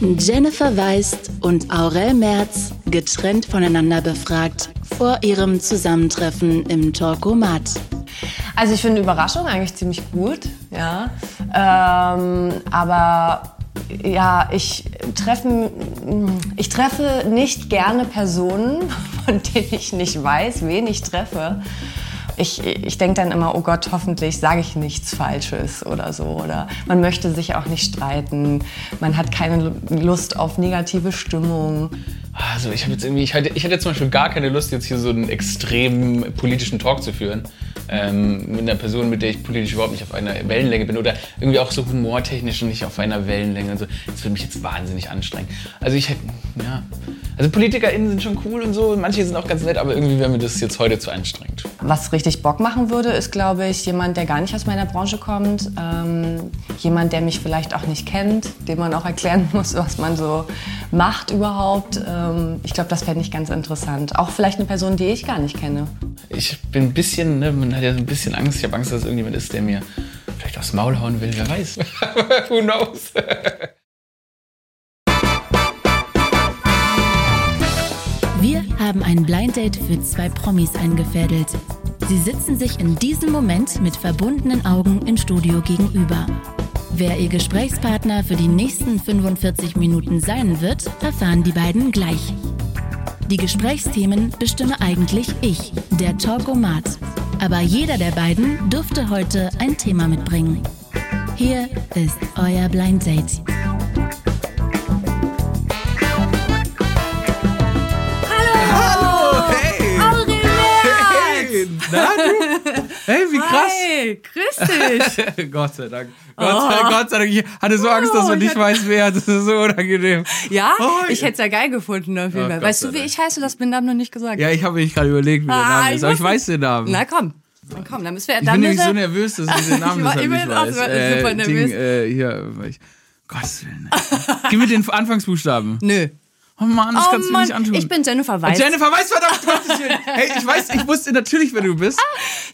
Jennifer Weist und Aurel Merz getrennt voneinander befragt vor ihrem Zusammentreffen im Talkomat. Also ich finde Überraschung eigentlich ziemlich gut, ja. Ähm, aber ja, ich treffe, ich treffe nicht gerne Personen, von denen ich nicht weiß, wen ich treffe. Ich, ich denke dann immer, oh Gott, hoffentlich sage ich nichts Falsches oder so. Oder man möchte sich auch nicht streiten. Man hat keine Lust auf negative Stimmung. Also ich habe jetzt irgendwie, ich hatte, ich hatte zum Beispiel gar keine Lust, jetzt hier so einen extremen politischen Talk zu führen. Ähm, mit einer Person, mit der ich politisch überhaupt nicht auf einer Wellenlänge bin oder irgendwie auch so humortechnisch nicht auf einer Wellenlänge. Also das würde mich jetzt wahnsinnig anstrengen. Also ich hätte, ja. Also PolitikerInnen sind schon cool und so, manche sind auch ganz nett, aber irgendwie wäre mir das jetzt heute zu anstrengend. Was richtig Bock machen würde, ist, glaube ich, jemand, der gar nicht aus meiner Branche kommt. Ähm, jemand, der mich vielleicht auch nicht kennt, dem man auch erklären muss, was man so macht überhaupt. Ähm, ich glaube, das fände ich ganz interessant. Auch vielleicht eine Person, die ich gar nicht kenne. Ich bin ein bisschen, ne, man hat ja so ein bisschen Angst. Ich habe Angst, dass es irgendjemand ist, der mir vielleicht aufs Maul hauen will. Wer weiß. Who knows? Wir haben ein Blind Date für zwei Promis eingefädelt. Sie sitzen sich in diesem Moment mit verbundenen Augen im Studio gegenüber. Wer ihr Gesprächspartner für die nächsten 45 Minuten sein wird, erfahren die beiden gleich. Die Gesprächsthemen bestimme eigentlich ich, der Talkomat. Aber jeder der beiden dürfte heute ein Thema mitbringen. Hier ist euer Blind Date. Hallo, hey! Hey, na du? Hey, wie krass! Hey, grüß dich! Gott sei Dank. Gott, sei, Gott sei Dank. Ich hatte so Angst, dass man Oh, ich nicht weiß, wer. Das ist so unangenehm. Ja, Oh, ich hätte es ja geil gefunden auf jeden Oh, Fall. Weißt du, wie ich heiße? Das bin Namen noch nicht gesagt. Ja, ich habe mich gerade überlegt, wie der Ah, Name ist. Aber ich weiß den Namen. Na komm, dann komm, dann müssen wir. ich dann bin nämlich so nervös, dass ich den Namen Ich war- deshalb ich nicht bin auch weiß. so- super nervös. Ding, äh, hier, ich, Gottes Willen. Gib mir den Anfangsbuchstaben. Nö. Oh Mann, das Oh kannst du Mann, nicht antun. ich bin Jennifer Weiß. Jennifer weiß verdammt, Gottes Willen. Hey, ich weiß, ich wusste natürlich, wer du bist.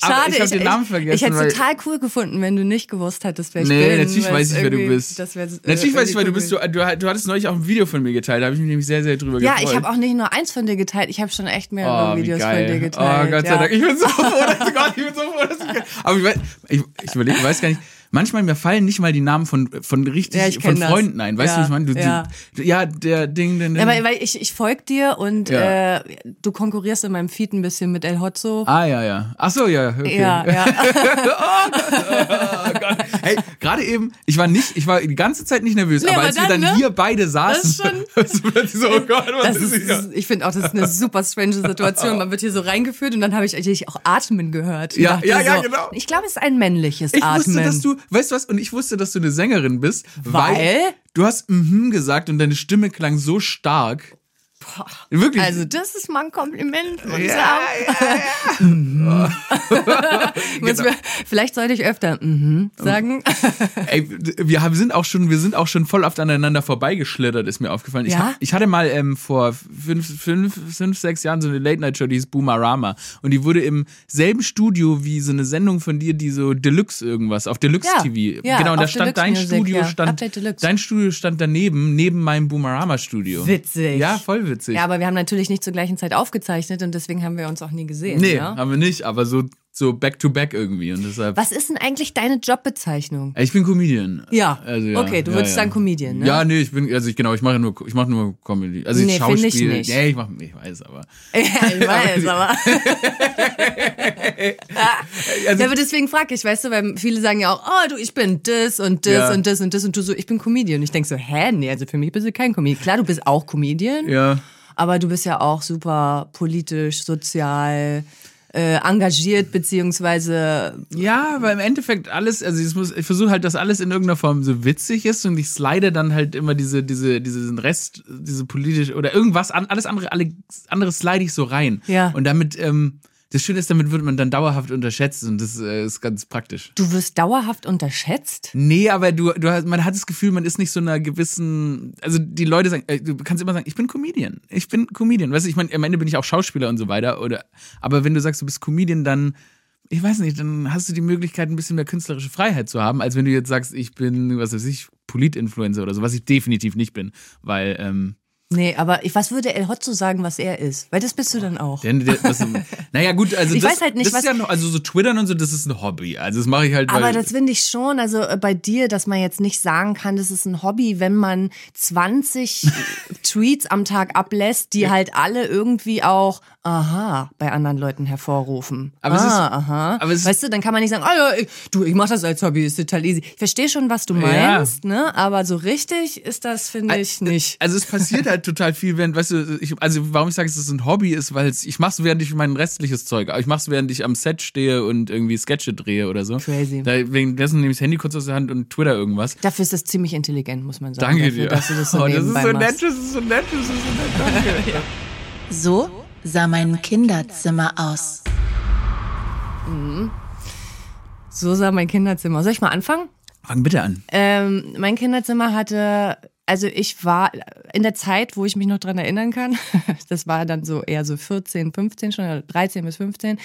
aber Schade, ich habe den Namen vergessen. Ich hätte es total cool gefunden, wenn du nicht gewusst hättest, wer ich bin. Nee, natürlich weil weiß ich, wer du bist. Äh, natürlich weiß ich, wer du bist. Du, du, du hattest neulich auch ein Video von mir geteilt, da habe ich mich nämlich sehr, sehr drüber Ja, gefreut. ich habe auch nicht nur eins von dir geteilt, ich habe schon echt mehrere Oh, Videos geil. von dir geteilt. Oh, Gott sei ja. Dank. Ich bin so froh, dass Gott, ich bin so froh, dass ich. Aber ich weiß, ich, ich überlege, ich weiß gar nicht. Manchmal mir fallen nicht mal die Namen von von richtig Ja, von das. Freunden ein. Weißt Ja, du, ich meine? Du, ja. du, ja, der Ding, den, Ja, weil, weil ich, ich folg dir und äh, du konkurrierst in meinem Feed ein bisschen mit El Hotzo. Ah ja, ja. Ach so, ja, okay. Ja, ja. Oh Gott. Hey, gerade eben, ich war nicht, ich war die ganze Zeit nicht nervös, Nee, aber aber als wir dann, dann ne? hier beide saßen, ist schon- so, oh Gott, was Das ist, ist, hier? ich finde auch, das ist eine super strange Situation. Man wird hier so reingeführt und dann habe ich eigentlich auch Atmen gehört. Ja, ja, ja, so, genau. Ich glaube, es ist ein männliches Ich Atmen. wusste, dass du, weißt du was, und ich wusste, dass du eine Sängerin bist, Weil? du hast mhm gesagt und deine Stimme klang so stark. Wirklich. Also, das ist mal ein Kompliment, muss ich ja, sagen. ja, ja. Muss mir- Vielleicht sollte ich öfter mhm sagen. Ey, wir haben, sind auch schon, wir sind auch schon voll oft aneinander vorbeigeschlittert, ist mir aufgefallen. Ich, Ja? ich hatte mal ähm, vor fünf, fünf, fünf, sechs Jahren so eine Late-Night-Show, die hieß Boomerama. Und die wurde im selben Studio wie so eine Sendung von dir, die so Deluxe irgendwas, auf Deluxe TV. ja, genau, und da stand Deluxe dein Music, Studio, stand, dein Studio stand daneben, neben meinem Boomerama-Studio. Witzig. Ja, voll witzig. Ja, aber wir haben natürlich nicht zur gleichen Zeit aufgezeichnet und deswegen haben wir uns auch nie gesehen. nee, ja? haben wir nicht, aber so, so back-to-back irgendwie. Und deshalb. Was ist denn eigentlich deine Jobbezeichnung? Ich bin Comedian. Ja. Also, ja Okay, du ja, würdest ja. sagen Comedian, ne? Ja, nee, ich bin, also ich genau, ich mache nur, ich mache nur Comedy. Also ich Nee, find ich Schauspiel. nicht. Nee, ich mache, ich weiß, aber. Ja, ich weiß, aber. Also, Ja, aber deswegen frage ich, weißt du, weil viele sagen ja auch, oh du, ich bin das und das Ja. und das und das und du so, ich bin Comedian. Und ich denk so, hä, nee, also für mich bist du kein Comedian. Klar, du bist auch Comedian, ja. Aber du bist ja auch super politisch, sozial, äh, engagiert, beziehungsweise Ja, aber im Endeffekt alles, also ich, muss, ich versuche halt, dass alles in irgendeiner Form so witzig ist und ich slide dann halt immer diese, diese, diesen Rest, diese politisch oder irgendwas an, alles andere, alle andere slide ich so rein. Ja. Und damit, ähm, das Schöne ist, damit wird man dann dauerhaft unterschätzt und das äh, ist ganz praktisch. du wirst dauerhaft unterschätzt. Nee, aber du, du hast, man hat das Gefühl, man ist nicht so einer gewissen, also die Leute sagen, äh, du kannst immer sagen, ich bin Comedian, ich bin Comedian, weißt du, ich meine, am Ende bin ich auch Schauspieler und so weiter, oder, aber wenn du sagst, du bist Comedian, dann, ich weiß nicht, dann hast du die Möglichkeit, ein bisschen mehr künstlerische Freiheit zu haben, als wenn du jetzt sagst, ich bin, was weiß ich, Polit-Influencer oder so, was ich definitiv nicht bin, weil ähm, Nee, aber ich, was würde El Hotzo sagen, was er ist? Weil das bist du dann auch. der, das, naja gut, also Ich das, weiß halt nicht, das was- ist ja noch, also so Twittern und so, das ist ein Hobby. Also das mache ich halt, Aber das finde ich schon, also äh, bei dir, dass man jetzt nicht sagen kann, das ist ein Hobby, wenn man 20 Tweets am Tag ablässt, die halt alle irgendwie auch aha bei anderen Leuten hervorrufen. Aber es ah, ist- aha. aber es weißt du, dann kann man nicht sagen, ah ja, ich, du, ich mach das als Hobby, ist total easy. Ich verstehe schon, was du meinst, ne? Aber so richtig ist das, finde ich, nicht. Also es passiert halt total viel, während, weißt du, ich, also warum ich sage, es ist ein Hobby, ist, weil es, ich mach's während ich mein restliches Zeug, ich mach's während ich am Set stehe und irgendwie Sketche drehe oder so. Crazy. Da, währenddessen nehme ich das Handy kurz aus der Hand und Twitter irgendwas. Dafür ist das ziemlich intelligent, muss man sagen. Danke dafür, dir. Dass du das so oh, das ist so nett, das ist so nett, das ist so nett, danke. So sah mein Kinderzimmer aus. So sah mein Kinderzimmer. Soll ich mal anfangen? Fang bitte an. Ähm, mein Kinderzimmer hatte, also ich war in der Zeit, wo ich mich noch dran erinnern kann, das war dann so eher so 14, 15 schon, oder 13 bis 15,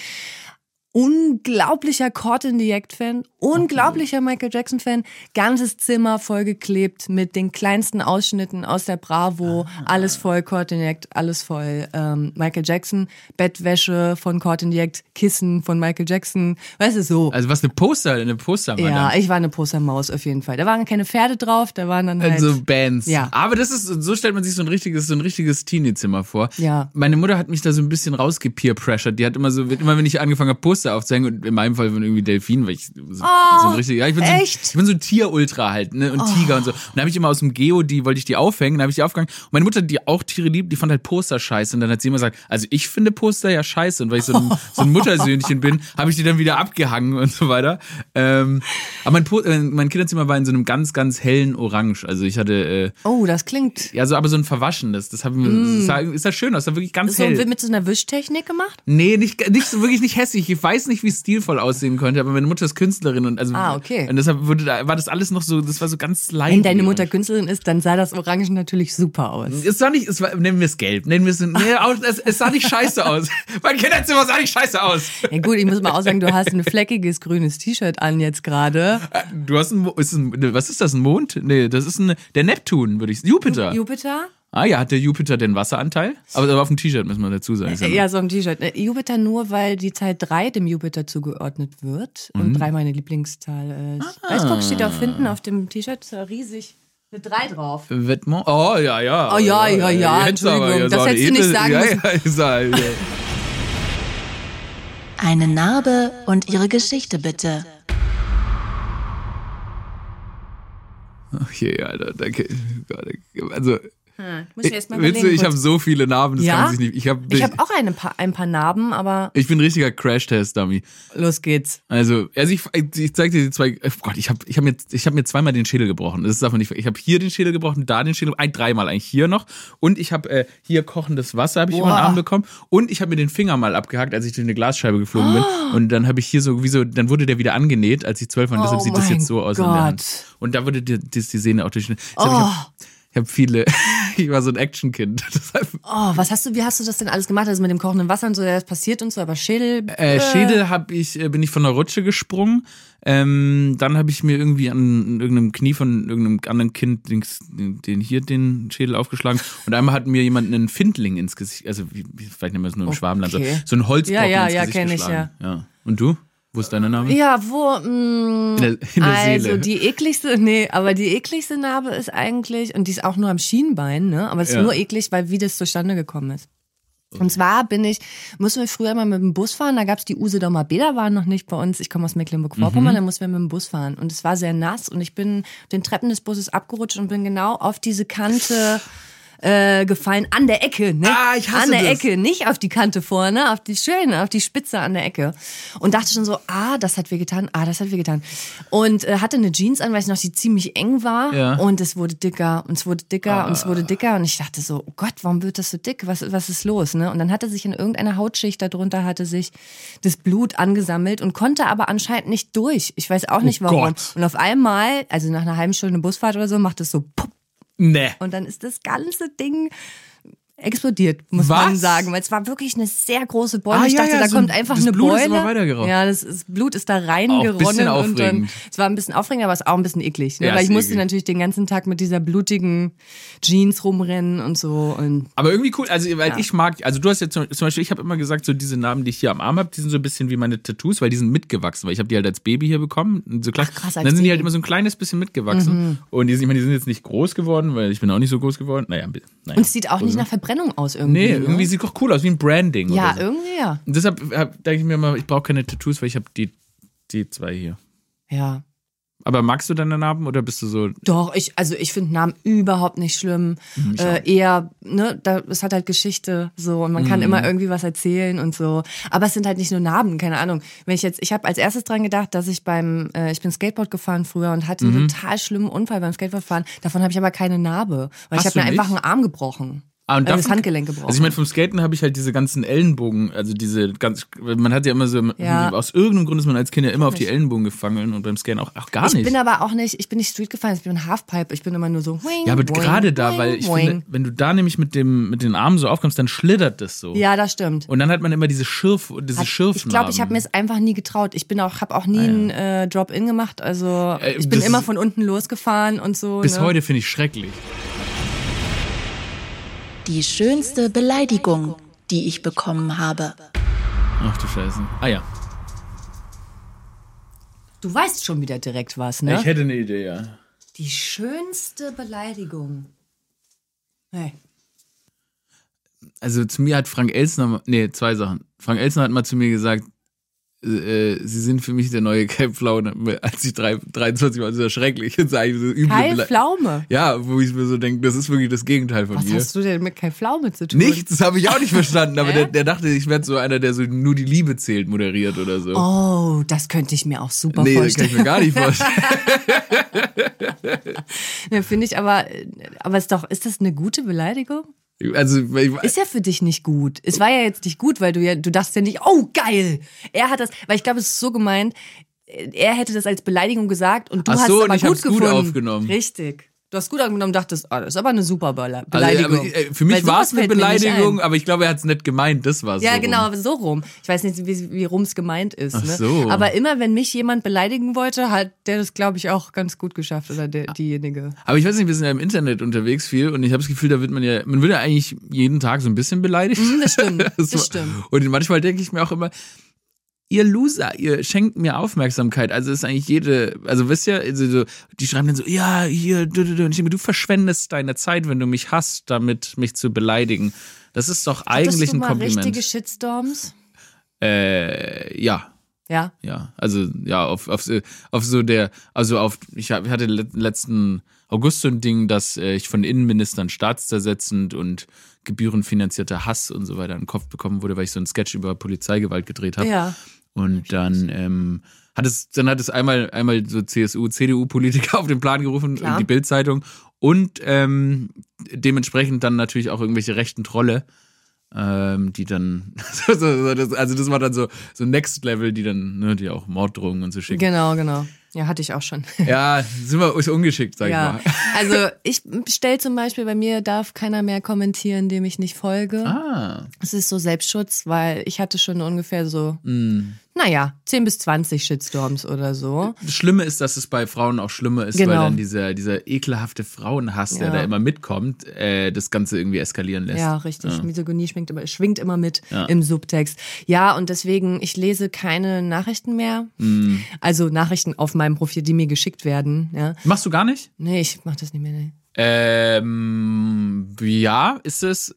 unglaublicher Caught in the Act-Fan, unglaublicher Michael Jackson-Fan, ganzes Zimmer vollgeklebt mit den kleinsten Ausschnitten aus der Bravo, alles voll Caught in the Act, alles voll ähm, Michael Jackson, Bettwäsche von Caught in the Act, Kissen von Michael Jackson, weißt du, so. Also was eine Poster, eine Poster Ja, ich war eine Postermaus auf jeden Fall. Da waren keine Pferde drauf, da waren dann halt. Also Bands. Ja. Aber das ist, so stellt man sich so ein richtiges, so ein richtiges Teenie-Zimmer vor. Ja. Meine Mutter hat mich da so ein bisschen rausgepeer-pressured. Die hat immer so, immer wenn ich angefangen habe, Poster aufzuhängen, und in meinem Fall von irgendwie Delfin, weil ich so, so ein richtig, ja, ich bin so, Oh? Oh. ich bin so ein Tier-Ultra halt, ne, und Tiger und so. Und da habe ich immer aus dem Geo, die wollte ich die aufhängen, da habe ich die aufgehangen. Und meine Mutter, die auch Tiere liebt, die fand halt Poster scheiße. Und dann hat sie immer gesagt, also ich finde Poster ja scheiße. Und weil ich so ein, so ein Muttersöhnchen bin, habe ich die dann wieder abgehangen und so weiter. Ähm, aber mein, po äh, mein Kinderzimmer war in so einem ganz, ganz hellen Orange. Also ich hatte, äh, oh, das klingt ja, so aber so ein verwaschenes. Das haben wir, das sah, ist das schön aus, das sah wirklich ganz so hell. mit so einer Wischtechnik gemacht. Nee, nicht, nicht so wirklich nicht hässlich. Ich weiß nicht, wie stilvoll aussehen könnte, aber meine Mutter ist Künstlerin und also Ah, okay. und deshalb wurde da, war das alles noch so, das war so ganz leicht. Wenn deine Mutter Künstlerin ist, dann sah das Orange natürlich super aus. es sah nicht, es war, nennen wir es gelb, nennen wir es, nee, es, es sah nicht scheiße aus. mein Kinderzimmer sah nicht scheiße aus. Ja gut, ich muss mal auch sagen, du hast ein fleckiges grünes T-Shirt an jetzt gerade. Du hast ein, ist ein, was ist das, ein Mond? Nee, das ist ein, der Neptun, würde ich, Jupiter. Jupiter? Ah ja, hat der Jupiter den Wasseranteil? Aber, aber auf dem T-Shirt müssen wir dazu sagen. Ja Ja, so ein T-Shirt. Äh, Jupiter nur, weil die Zahl 3 dem Jupiter zugeordnet wird Mhm. und 3 meine Lieblingszahl ist. Ah. Weißt du, guck, steht auch hinten auf dem T-Shirt ja riesig eine 3 drauf. Vêtements? Oh, ja, ja. Oh, ja, ja, ja, du Entschuldigung, so das eine hättest du nicht sagen ja, müssen. Ja, ja. Eine Narbe und ihre Geschichte bitte. Okay, Alter, danke. Gott, Also, Muss ich erst mal ich habe so viele Narben, das Ja? kann sich nicht. Ich habe Ich habe auch eine, paar- ein paar Narben, aber ich bin ein richtiger Crash-Test-Dummy. los geht's. Also, also ich, ich zeig dir die zwei. Oh Gott, ich habe ich hab mir, ich hab mir zweimal den Schädel gebrochen. Das darf man nicht. Ich habe hier den Schädel gebrochen, da den Schädel, ein dreimal eigentlich hier noch. Und ich habe äh, hier kochendes Wasser habe ich über den Boah. Arm bekommen. Und ich habe mir den Finger mal abgehackt, als ich durch eine Glasscheibe geflogen bin. Und dann habe ich hier so, wie so, dann wurde der wieder angenäht, als ich zwölf war. Und deshalb Oh sieht das jetzt so aus. Und da wurde die, die, die Sehne auch durch. Ich hab, ich habe viele. ich war so ein Actionkind. Oh, was hast du, wie hast du das denn alles gemacht? Also mit dem kochenden Wasser und so, ja, das passiert und so, aber Schädel. Äh, Schädel hab ich, äh, bin ich von der Rutsche gesprungen. Ähm, dann habe ich mir irgendwie an irgendeinem Knie von irgendeinem anderen Kind dings, den hier den Schädel aufgeschlagen. Und einmal hat mir jemand einen Findling ins Gesicht, also wie, vielleicht nennen wir es nur im Schwabenland, so, Okay. so ein Holzbrocken Ja, ja, ins ja, Gesicht kenn ich, geschlagen. ja. Und du? Wo ist deine Name? Ja, wo, mh, In der, in der also Seele. die ekligste, nee, aber die ekligste Narbe ist eigentlich, und die ist auch nur am Schienbein, ne? Aber es ist Ja. nur eklig, weil wie das zustande gekommen ist. Und zwar bin ich, mussten wir früher mal mit dem Bus fahren, da gab's die Usedomer Bäder, waren noch nicht bei uns. Ich komme aus Mecklenburg-Vorpommern, da mussten wir mit dem Bus fahren. Und es war sehr nass und ich bin den Treppen des Busses abgerutscht und bin genau auf diese Kante äh, gefallen, an der Ecke, ne? Ah, ich hasse An der das. Ecke, nicht auf die Kante vorne, auf die schöne, auf die Spitze an der Ecke. Und dachte schon so, ah, das hat wehgetan, ah, das hat wehgetan. Und äh, hatte eine Jeans an, weiß ich noch, die ziemlich eng war. Ja. Und es wurde dicker und es wurde dicker und es wurde dicker. Und ich dachte so, oh Gott, warum wird das so dick? Was, was ist los? Ne? Und dann hatte sich in irgendeiner Hautschicht darunter hatte sich das Blut angesammelt und konnte aber anscheinend nicht durch. Ich weiß auch nicht warum. Gott. Und auf einmal, also nach einer halben Stunde Busfahrt oder so, macht es so pupp nee. und dann ist das ganze Ding explodiert, muss man Was? sagen. Weil es war wirklich eine sehr große Beule. Ah, ich ja, dachte, ja, da so kommt ein- einfach das eine Blut ist Beule. immer weitergeraucht. Ja, das, das Blut ist da reingeronnen. und dann, es war ein bisschen aufregend, aber es ist auch ein bisschen eklig. Ne? Ja, Weil ist ich musste eklig. natürlich den ganzen Tag mit dieser blutigen Jeans rumrennen und so. Und Aber irgendwie cool, also weil ich mag, also du hast jetzt zum Beispiel, ich habe immer gesagt, so diese Narben, die ich hier am Arm habe, die sind so ein bisschen wie meine Tattoos, weil die sind mitgewachsen, weil ich habe die halt als Baby hier bekommen. So klein, Ach, krass, als dann sind die Baby. halt immer so ein kleines bisschen mitgewachsen. Und die, sind- ich meine, die sind jetzt nicht groß geworden, weil ich bin auch nicht so groß geworden. Naja, ein bi- naja. und es sieht auch nicht nach Verbrennung aus irgendwie. Nee, ne? irgendwie sieht doch cool aus, wie ein Branding. Ja, so. irgendwie ja. Und deshalb hab- denke ich mir immer, ich brauche keine Tattoos, weil ich habe die, die zwei hier. Ja. Aber magst du deine Narben oder bist du so. Doch, ich, also ich finde Namen überhaupt nicht schlimm. Äh, eher, ne, da, es hat halt Geschichte so und man kann immer irgendwie was erzählen und so. Aber es sind halt nicht nur Narben, keine Ahnung. Wenn ich jetzt, ich habe als erstes dran gedacht, dass ich beim, äh, ich bin Skateboard gefahren früher und hatte einen total schlimmen Unfall beim Skateboardfahren. Davon habe ich aber keine Narbe, weil Hast ich habe mir du einfach nicht? einen Arm gebrochen. Ah, und Äh, das Handgelenk gebrochen. Also ich meine, vom Skaten habe ich halt diese ganzen Ellenbogen, also diese ganz, man hat ja immer so, Ja. aus irgendeinem Grund ist man als Kind ja immer auf die Ellenbogen gefangen und beim Skaten auch, auch gar ich nicht. bin aber auch nicht, ich bin nicht Street gefahren, ich bin ein Halfpipe, ich bin immer nur so. Wing, ja, aber boing, gerade da, boing, weil ich boing. finde, wenn du da nämlich mit dem, mit den Armen so aufkommst, dann schlittert das so. Ja, das stimmt. Und dann hat man immer diese Schirf, diese Hat- Schirfnarben. Ich glaube, ich habe mir es einfach nie getraut. Ich bin auch, habe auch nie einen äh, Drop-in gemacht. Also Äh, ich bin das immer von unten losgefahren und so. Bis ne? heute finde ich schrecklich. Die schönste Beleidigung, die ich bekommen habe. Ach du Scheiße. Ah ja. Du weißt schon wieder direkt was, ne? Ich hätte eine Idee, ja. Die schönste Beleidigung. Hey. Also zu mir hat Frank Elsner, nee, zwei Sachen. Frank Elsner hat mal zu mir gesagt, äh, sie sind für mich der neue Kai Pflaume, als ich drei, 23 war, das ist ja schrecklich. Das ist so üble Kai Pflaume. Ja, wo ich mir so denke, das ist wirklich das Gegenteil von Was mir. hast du denn mit Kai Pflaume zu tun? Nichts, das habe ich auch nicht verstanden, aber der, der dachte, ich werde so einer, der so nur die Liebe zählt, moderiert oder so. Oh, das könnte ich mir auch super nee, das kann ich vorstellen. mir gar nicht vorstellen. Ja, Finde ich aber, aber ist doch, ist das eine gute Beleidigung? Also, Ist ja für dich nicht gut. Es war ja jetzt nicht gut, weil du ja, du dachtest ja nicht, oh geil, er hat das, weil ich glaube, es ist so gemeint, er hätte das als Beleidigung gesagt und du Ach hast so, es und aber ich gut hab's gut gefunden. aufgenommen. Richtig. Du hast gut angenommen und dachtest, ah, das ist aber eine super Bele also, Beleidigung. aber, äh, für mich war es eine Beleidigung, aber ich glaube, er hat es nicht gemeint, das war so. Ja, genau, aber so rum. Ich weiß nicht, wie, wie rum es gemeint ist. Ach ne? so. Aber immer, wenn mich jemand beleidigen wollte, hat der das, glaube ich, auch ganz gut geschafft oder der, diejenige. Aber ich weiß nicht, wir sind ja im Internet unterwegs viel und ich habe das Gefühl, da wird man ja, man wird ja eigentlich jeden Tag so ein bisschen beleidigt. Mhm, das stimmt, das war- stimmt. Und manchmal denke ich mir auch immer, ihr Loser, ihr schenkt mir Aufmerksamkeit. Also ist eigentlich jede, also wisst ihr, also so, die schreiben dann so, ja, hier, du, du, du. Und ich denke du verschwendest deine Zeit, wenn du mich hast, damit mich zu beleidigen. Das ist doch eigentlich Hattest du ein mal Kompliment. richtige Shitstorms? Äh, ja. Ja. Ja, also ja, auf, auf, so- auf so der, also auf, ich hatte le- letzten August so ein Ding, dass äh, ich von Innenministern staatszersetzend und gebührenfinanzierter Hass und so weiter in den Kopf bekommen wurde, weil ich so einen Sketch über Polizeigewalt gedreht habe. Ja. Und dann ähm, hat es, dann hat es einmal, einmal so CSU, CDU-Politiker auf den Plan gerufen, Klar. die Bildzeitung und ähm, dementsprechend dann natürlich auch irgendwelche rechten Trolle, ähm, die dann, also das war dann so, so Next Level, die dann, ne, die auch Morddrohungen und so schicken. Genau, genau. Ja, hatte ich auch schon. Ja, sind wir ist ungeschickt, sag Ja, ich mal. also ich stelle zum Beispiel, bei mir darf keiner mehr kommentieren, dem ich nicht folge. Ah, Es ist so Selbstschutz, weil ich hatte schon ungefähr so, Mm. Naja, 10 bis 20 Shitstorms oder so. das Schlimme ist, dass es bei Frauen auch schlimmer ist, Genau. weil dann dieser, dieser ekelhafte Frauenhass, der Ja. da immer mitkommt, äh, das Ganze irgendwie eskalieren lässt. Ja, richtig. Misogynie schwingt immer, schwingt immer mit Ja. im Subtext. Ja, und deswegen, ich lese keine Nachrichten mehr. Mm. Also Nachrichten auf meinem Profil, die mir geschickt werden. Ja. Machst du gar nicht? Nee, ich mach das nicht mehr. Nee. Ähm, ja, ist es.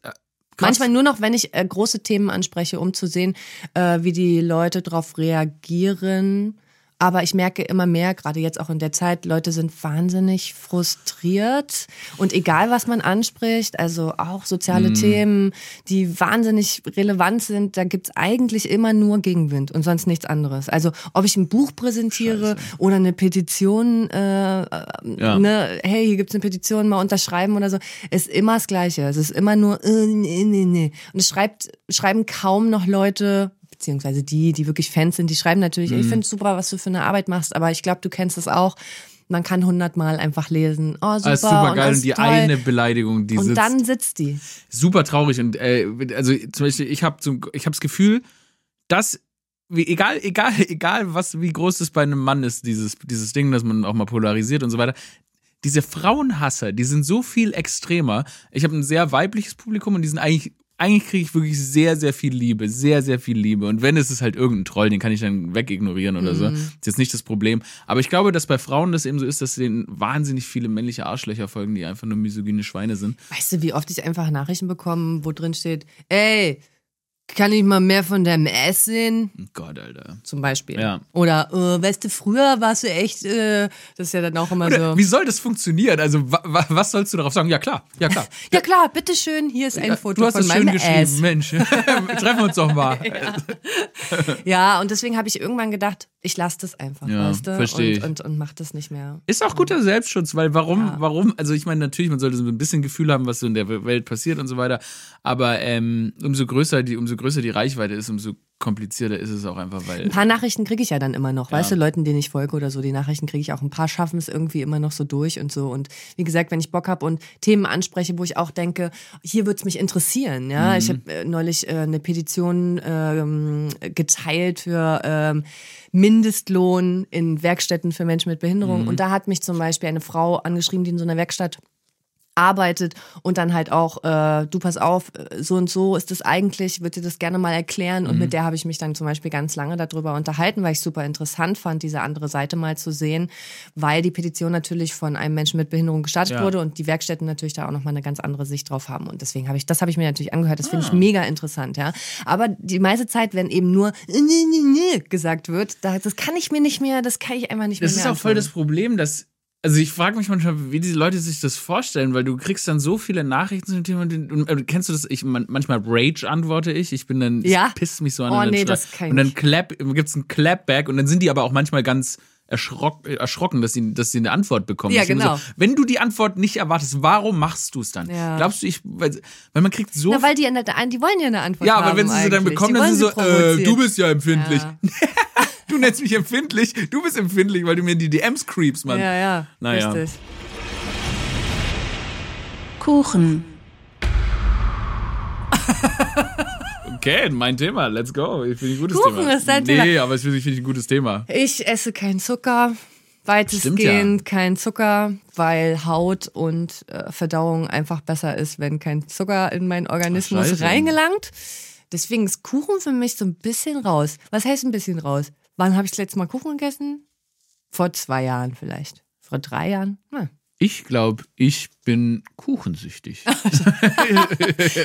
Manchmal nur noch, wenn ich äh, große Themen anspreche, um zu sehen, äh, wie die Leute darauf reagieren. Aber ich merke immer mehr, gerade jetzt auch in der Zeit, Leute sind wahnsinnig frustriert. Und egal, was man anspricht, also auch soziale Themen, die wahnsinnig relevant sind, da gibt's eigentlich immer nur Gegenwind und sonst nichts anderes. Also ob ich ein Buch präsentiere oder eine Petition, äh, Ja. ne, hey, hier gibt's eine Petition, mal unterschreiben oder so, ist immer das Gleiche. Es ist immer nur, äh, nee, nee, nee. Und es schreibt, schreiben kaum noch Leute, beziehungsweise die, die wirklich Fans sind, die schreiben natürlich, Mhm. ich finde super, was du für eine Arbeit machst, aber ich glaube, du kennst es auch. man kann hundertmal einfach lesen. Oh, super. Alles super geil alles und die toll. eine Beleidigung, die Und sitzt dann sitzt die. super traurig und äh, also zum Beispiel ich habe ich habe das Gefühl, dass wie, egal egal egal was wie groß es bei einem Mann ist dieses dieses Ding, dass man auch mal polarisiert und so weiter. Diese Frauenhasser, die sind so viel extremer. Ich habe ein sehr weibliches Publikum und die sind eigentlich eigentlich kriege ich wirklich sehr, sehr viel Liebe, sehr, sehr viel Liebe. Und wenn es ist halt irgendein Troll, den kann ich dann wegignorieren oder so. Ist jetzt nicht das Problem. Aber ich glaube, dass bei Frauen das eben so ist, dass denen wahnsinnig viele männliche Arschlöcher folgen, die einfach nur misogyne Schweine sind. Weißt du, wie oft ich einfach Nachrichten bekomme, wo drin steht, ey, kann ich mal mehr von deinem Ass sehen? Oh Gott, Alter. Zum Beispiel. Ja. Oder, äh, weißt du, früher warst du echt, äh, das ist ja dann auch immer so. Wie soll das funktionieren? Also, wa wa was sollst du darauf sagen? Ja, klar, ja, klar. Ja klar, bitteschön, hier ist ein Ja, Foto du hast von das schön geschrieben, Ass. Mensch. Treffen wir uns doch mal. Ja, und deswegen habe ich irgendwann gedacht, ich lasse das einfach, Ja, weißt du? versteh und, und, und mach das nicht mehr. Ist auch guter Selbstschutz, weil warum, Ja. warum, also ich meine, natürlich, man sollte so ein bisschen Gefühl haben, was so in der Welt passiert und so weiter. Aber ähm, umso größer die, umso größer die Reichweite ist, umso komplizierter ist es auch einfach, weil. Ein paar Nachrichten kriege ich ja dann immer noch, weißt Ja. du, Leuten, denen ich folge oder so, die Nachrichten kriege ich auch. Ein paar schaffen es irgendwie immer noch so durch und so. Und wie gesagt, wenn ich Bock habe und Themen anspreche, wo ich auch denke, hier wird's mich interessieren. Ja, Mhm. ich habe äh, neulich äh, eine Petition ähm, geteilt für ähm, Mindestlohn in Werkstätten für Menschen mit Behinderung. Mhm. Und da hat mich zum Beispiel eine Frau angeschrieben, die in so einer Werkstatt arbeitet und dann halt auch, äh, du pass auf, äh, so und so ist es eigentlich, würde dir das gerne mal erklären. Und mit der habe ich mich dann zum Beispiel ganz lange darüber unterhalten, weil ich super interessant fand, diese andere Seite mal zu sehen, weil die Petition natürlich von einem Menschen mit Behinderung gestartet Ja. wurde und die Werkstätten natürlich da auch nochmal eine ganz andere Sicht drauf haben. Und deswegen habe ich, das habe ich mir natürlich angehört, das finde ich mega interessant, ja. Aber die meiste Zeit, wenn eben nur gesagt wird, da- das kann ich mir nicht mehr, das kann ich einfach nicht Das mehr ist mehr auch voll das Problem, dass. Also ich frage mich manchmal, wie diese Leute sich das vorstellen, weil du kriegst dann so viele Nachrichten zu dem Thema. Und, äh, kennst du das? Ich man, manchmal Rage antworte ich. Ich bin dann, Ja? es pisst mich so an. Oh, und dann nee, das kann ich Und dann clap, gibt's ein Clapback und dann sind die aber auch manchmal ganz erschrock, erschrocken, dass sie, dass sie eine Antwort bekommen. Ja, immer genau. So, wenn du die Antwort nicht erwartest, warum machst du es dann? Ja. Glaubst du, ich, weil, weil man kriegt so Na, weil die, die wollen ja eine Antwort ja, aber wenn sie sie dann bekommen, Die dann sind sie so, äh, du bist ja empfindlich. Ja. du nennst mich empfindlich, du bist empfindlich, weil du mir die DMs creeps, Mann. Ja, ja, Naja. richtig. Kuchen. Okay, mein Thema, let's go. Ich finde ein gutes Kuchen Thema. ist dein nee, Thema. aber ich finde ich ein gutes Thema. Ich esse keinen Zucker, weitestgehend ja. kein Zucker, weil Haut und äh, Verdauung einfach besser ist, wenn kein Zucker in meinen Organismus Scheiße. reingelangt. Deswegen ist Kuchen für mich so ein bisschen raus. Was heißt ein bisschen raus? Wann habe ich das letzte Mal Kuchen gegessen? Vor zwei Jahren vielleicht. Vor drei Jahren? Hm. Ich glaube, ich bin kuchensüchtig.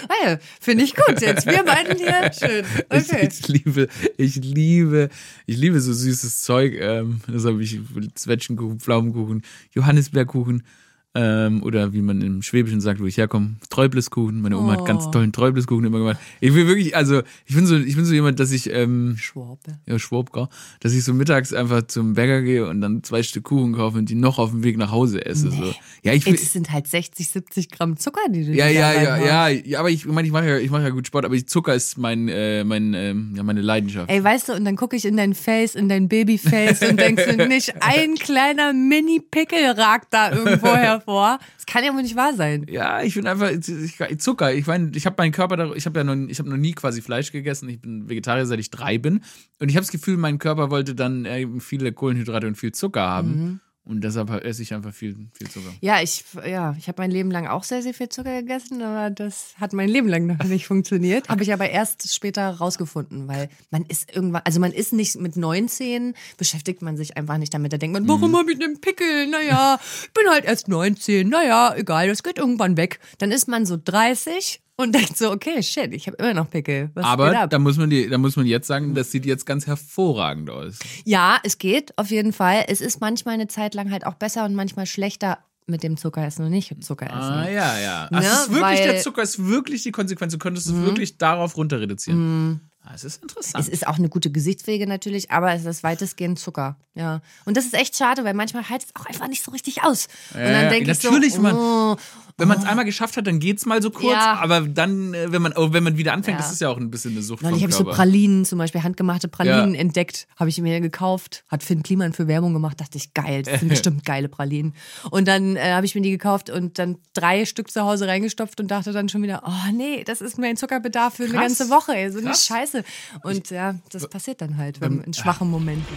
Ah Finde ich gut. Jetzt wir beiden hier. Schön. Okay. Ich, ich liebe, ich liebe, ich liebe so süßes Zeug. Ähm, das habe ich Zwetschgenkuchen, Pflaumenkuchen, Johannisbeerkuchen. Ähm, oder wie man im Schwäbischen sagt, wo ich herkomme, Träubleskuchen. Meine Oma hat ganz Oh. tollen Träubleskuchen immer gemacht. Ich will wirklich, also ich bin so, ich bin so jemand, dass ich ähm, Schwabe. ja, Schwabka, dass ich so mittags einfach zum Bäcker gehe und dann zwei Stück Kuchen kaufe und die noch auf dem Weg nach Hause esse. So. Ja, ich das sind halt 60, 70 Gramm Zucker, die du ja, ja, ja, ja, ja, aber ich meine, ich mache ja, ich mache ja gut Sport, aber Zucker ist mein, äh, mein, ähm, ja, meine Leidenschaft. Ey, weißt du, und dann gucke ich in dein Face, in dein Babyface und denkst du nicht, ein kleiner Mini-Pickel ragt da irgendwo hervor. Das kann ja wohl nicht wahr sein. Ja, ich bin einfach ich, Zucker. Ich meine, ich habe meinen Körper, da, ich habe ja noch, ich habe noch nie quasi Fleisch gegessen. Ich bin Vegetarier, seit ich drei bin. Und ich habe das Gefühl, mein Körper wollte dann äh, viele Kohlenhydrate und viel Zucker haben. Und deshalb esse ich einfach viel, viel Zucker. Ja, ich, ja, ich habe mein Leben lang auch sehr, sehr viel Zucker gegessen, aber das hat mein Leben lang noch nicht funktioniert. Habe ich aber erst später rausgefunden, weil man ist irgendwann, also man ist nicht mit 19, beschäftigt man sich einfach nicht damit. Da denkt man, warum habe ich einen Pickel? Naja, ich bin halt erst 19, naja, egal, das geht irgendwann weg. Dann ist man so 30 und denkt so, okay, shit, ich habe immer noch Pickel. Was Aber ab? da muss man die, da muss man jetzt sagen, das sieht jetzt ganz hervorragend aus. Ja, es geht auf jeden Fall. Es ist manchmal eine Zeit lang halt auch besser und manchmal schlechter mit dem Zucker essen und nicht Zucker essen. Ah, ja, ja. Ne, es ist wirklich, weil- der Zucker ist wirklich die Konsequenz. Du könntest es wirklich darauf runter reduzieren. Das ist interessant. Es ist auch eine gute Gesichtspflege natürlich, aber es ist weitestgehend Zucker. Ja. Und das ist echt schade, weil manchmal hält es auch einfach nicht so richtig aus. und Ja, dann denke ich so, natürlich, man- oh, Wenn man es einmal geschafft hat, dann geht's mal so kurz, Ja. aber dann, äh, wenn man, oh, wenn man wieder anfängt, Ja. das ist ja auch ein bisschen eine Sucht Neulich vom habe ich so. Pralinen, zum Beispiel handgemachte Pralinen Ja. entdeckt, habe ich mir gekauft. Hat Finn Kliman für Werbung gemacht, dachte ich, geil, das sind bestimmt geile Pralinen. Und dann äh, habe ich mir die gekauft und dann drei Stück zu Hause reingestopft und dachte dann schon wieder, oh nee, das ist mein Zuckerbedarf für eine Krass. ganze Woche, so eine Krass. Scheiße. Und ja, das passiert dann halt wenn, in schwachen Momenten.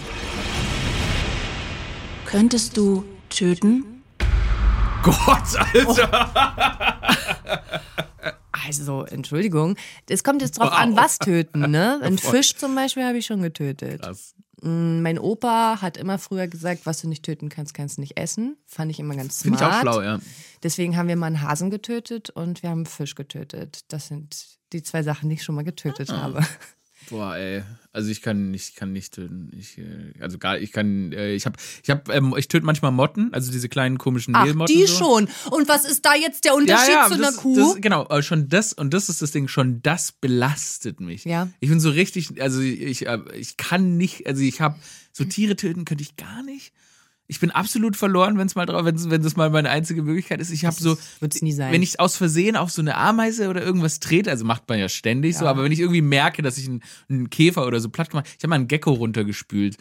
Könntest du töten? Gott, Alter! Also, Entschuldigung, es kommt jetzt drauf an, was töten, ne? Ein Fisch zum Beispiel habe ich schon getötet. Krass. Mm, Mein Opa hat immer früher gesagt, was du nicht töten kannst, kannst du nicht essen. Fand ich immer ganz Finde smart. ich auch schlau, ja. Deswegen haben wir mal einen Hasen getötet und wir haben einen Fisch getötet. Das sind die zwei Sachen, die ich schon mal getötet Ah. habe. Boah, ey. Also ich kann nicht, kann nicht töten. Ich, äh, also gar, ich kann, äh, ich hab, ich hab, ähm, ich töte manchmal Motten, also diese kleinen komischen Ach, Mehlmotten. die so. schon. Und was ist da jetzt der Unterschied ja, ja, zu das, einer Kuh? Das, genau, schon das, und das ist das Ding, schon das belastet mich. Ja. Ich bin so richtig, also ich, äh, ich kann nicht, also ich habe, so Tiere töten könnte ich gar nicht. Ich bin absolut verloren, wenn es mal drauf, wenn das mal meine einzige Möglichkeit ist. Ich habe so, wird's nie sein. wenn ich aus Versehen auf so eine Ameise oder irgendwas trete, also macht man ja ständig so, aber wenn ich irgendwie merke, dass ich einen, einen Käfer oder so platt gemacht, ich habe mal einen Gecko runtergespült,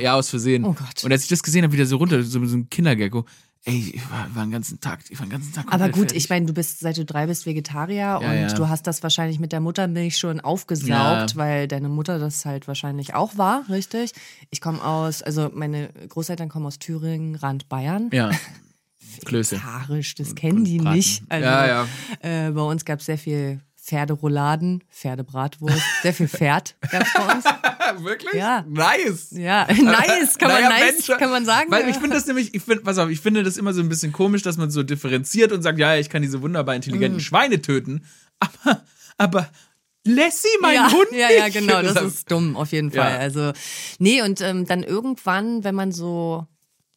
ja aus Versehen. Oh Gott. Und als ich das gesehen habe, wieder so runter, so, so ein Kindergecko, ey, ich war, war den ganzen Tag, ich war den ganzen Tag. Aber gut, fertig. ich meine, du bist seit du drei bist Vegetarier Ja, und ja. du hast das wahrscheinlich mit der Muttermilch schon aufgesaugt, Ja. weil deine Mutter das halt wahrscheinlich auch war, richtig? Ich komme aus, also meine Großeltern kommen aus Thüringen, Rand Bayern. Ja. Klöße. Vegetarisch, das kennen die Braten. nicht. Also, Ja, ja. Äh, bei uns gab es sehr viel Pferderouladen, Pferdebratwurst, sehr viel Pferd gab's bei uns. Wirklich? Ja. Nice. Ja, nice, kann man Naja, nice, Mensch, kann man sagen. Weil ja. ich finde das nämlich, ich finde, pass auf, ich finde das immer so ein bisschen komisch, dass man so differenziert und sagt, ja, ich kann diese wunderbar intelligenten Schweine töten, aber, aber Lassie, mein ja, Hund Ja, ja, genau, das ist dumm, auf jeden Ja. Fall. Also, nee, und ähm, dann irgendwann, wenn man so,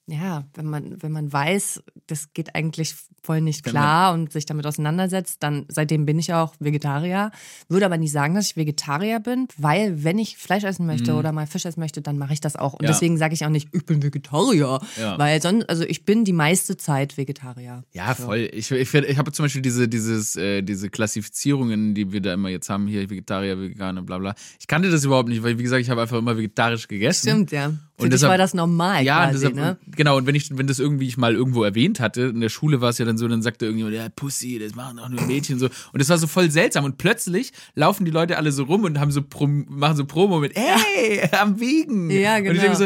ja, wenn man, wenn man weiß, das geht eigentlich voll nicht klar und sich damit auseinandersetzt, dann seitdem bin ich auch Vegetarier. Würde aber nie sagen, dass ich Vegetarier bin, weil wenn ich Fleisch essen möchte oder mal Fisch essen möchte, dann mache ich das auch. Und. Ja. deswegen sage ich auch nicht, ich bin Vegetarier. Ja. Weil sonst, also ich bin die meiste Zeit Vegetarier. Ja, voll. Ich, ich, ich habe zum Beispiel diese, dieses, äh, diese Klassifizierungen, die wir da immer jetzt haben, hier Vegetarier, Veganer, bla bla. Ich kannte das überhaupt nicht, weil wie gesagt, ich habe einfach immer vegetarisch gegessen. Stimmt, ja. Für Und dich deshalb- war das normal Ja, quasi, deshalb, ne? genau, und wenn ich, wenn das irgendwie ich mal irgendwo erwähnt hatte, in der Schule war es ja dann so, dann sagte irgendjemand, ja, Pussy, das machen auch nur Mädchen so. Und das war so voll seltsam. Und plötzlich laufen die Leute alle so rum und haben so Prom machen so Promo mit, hey, am Vegan. Ja, Und ich genau. denke so,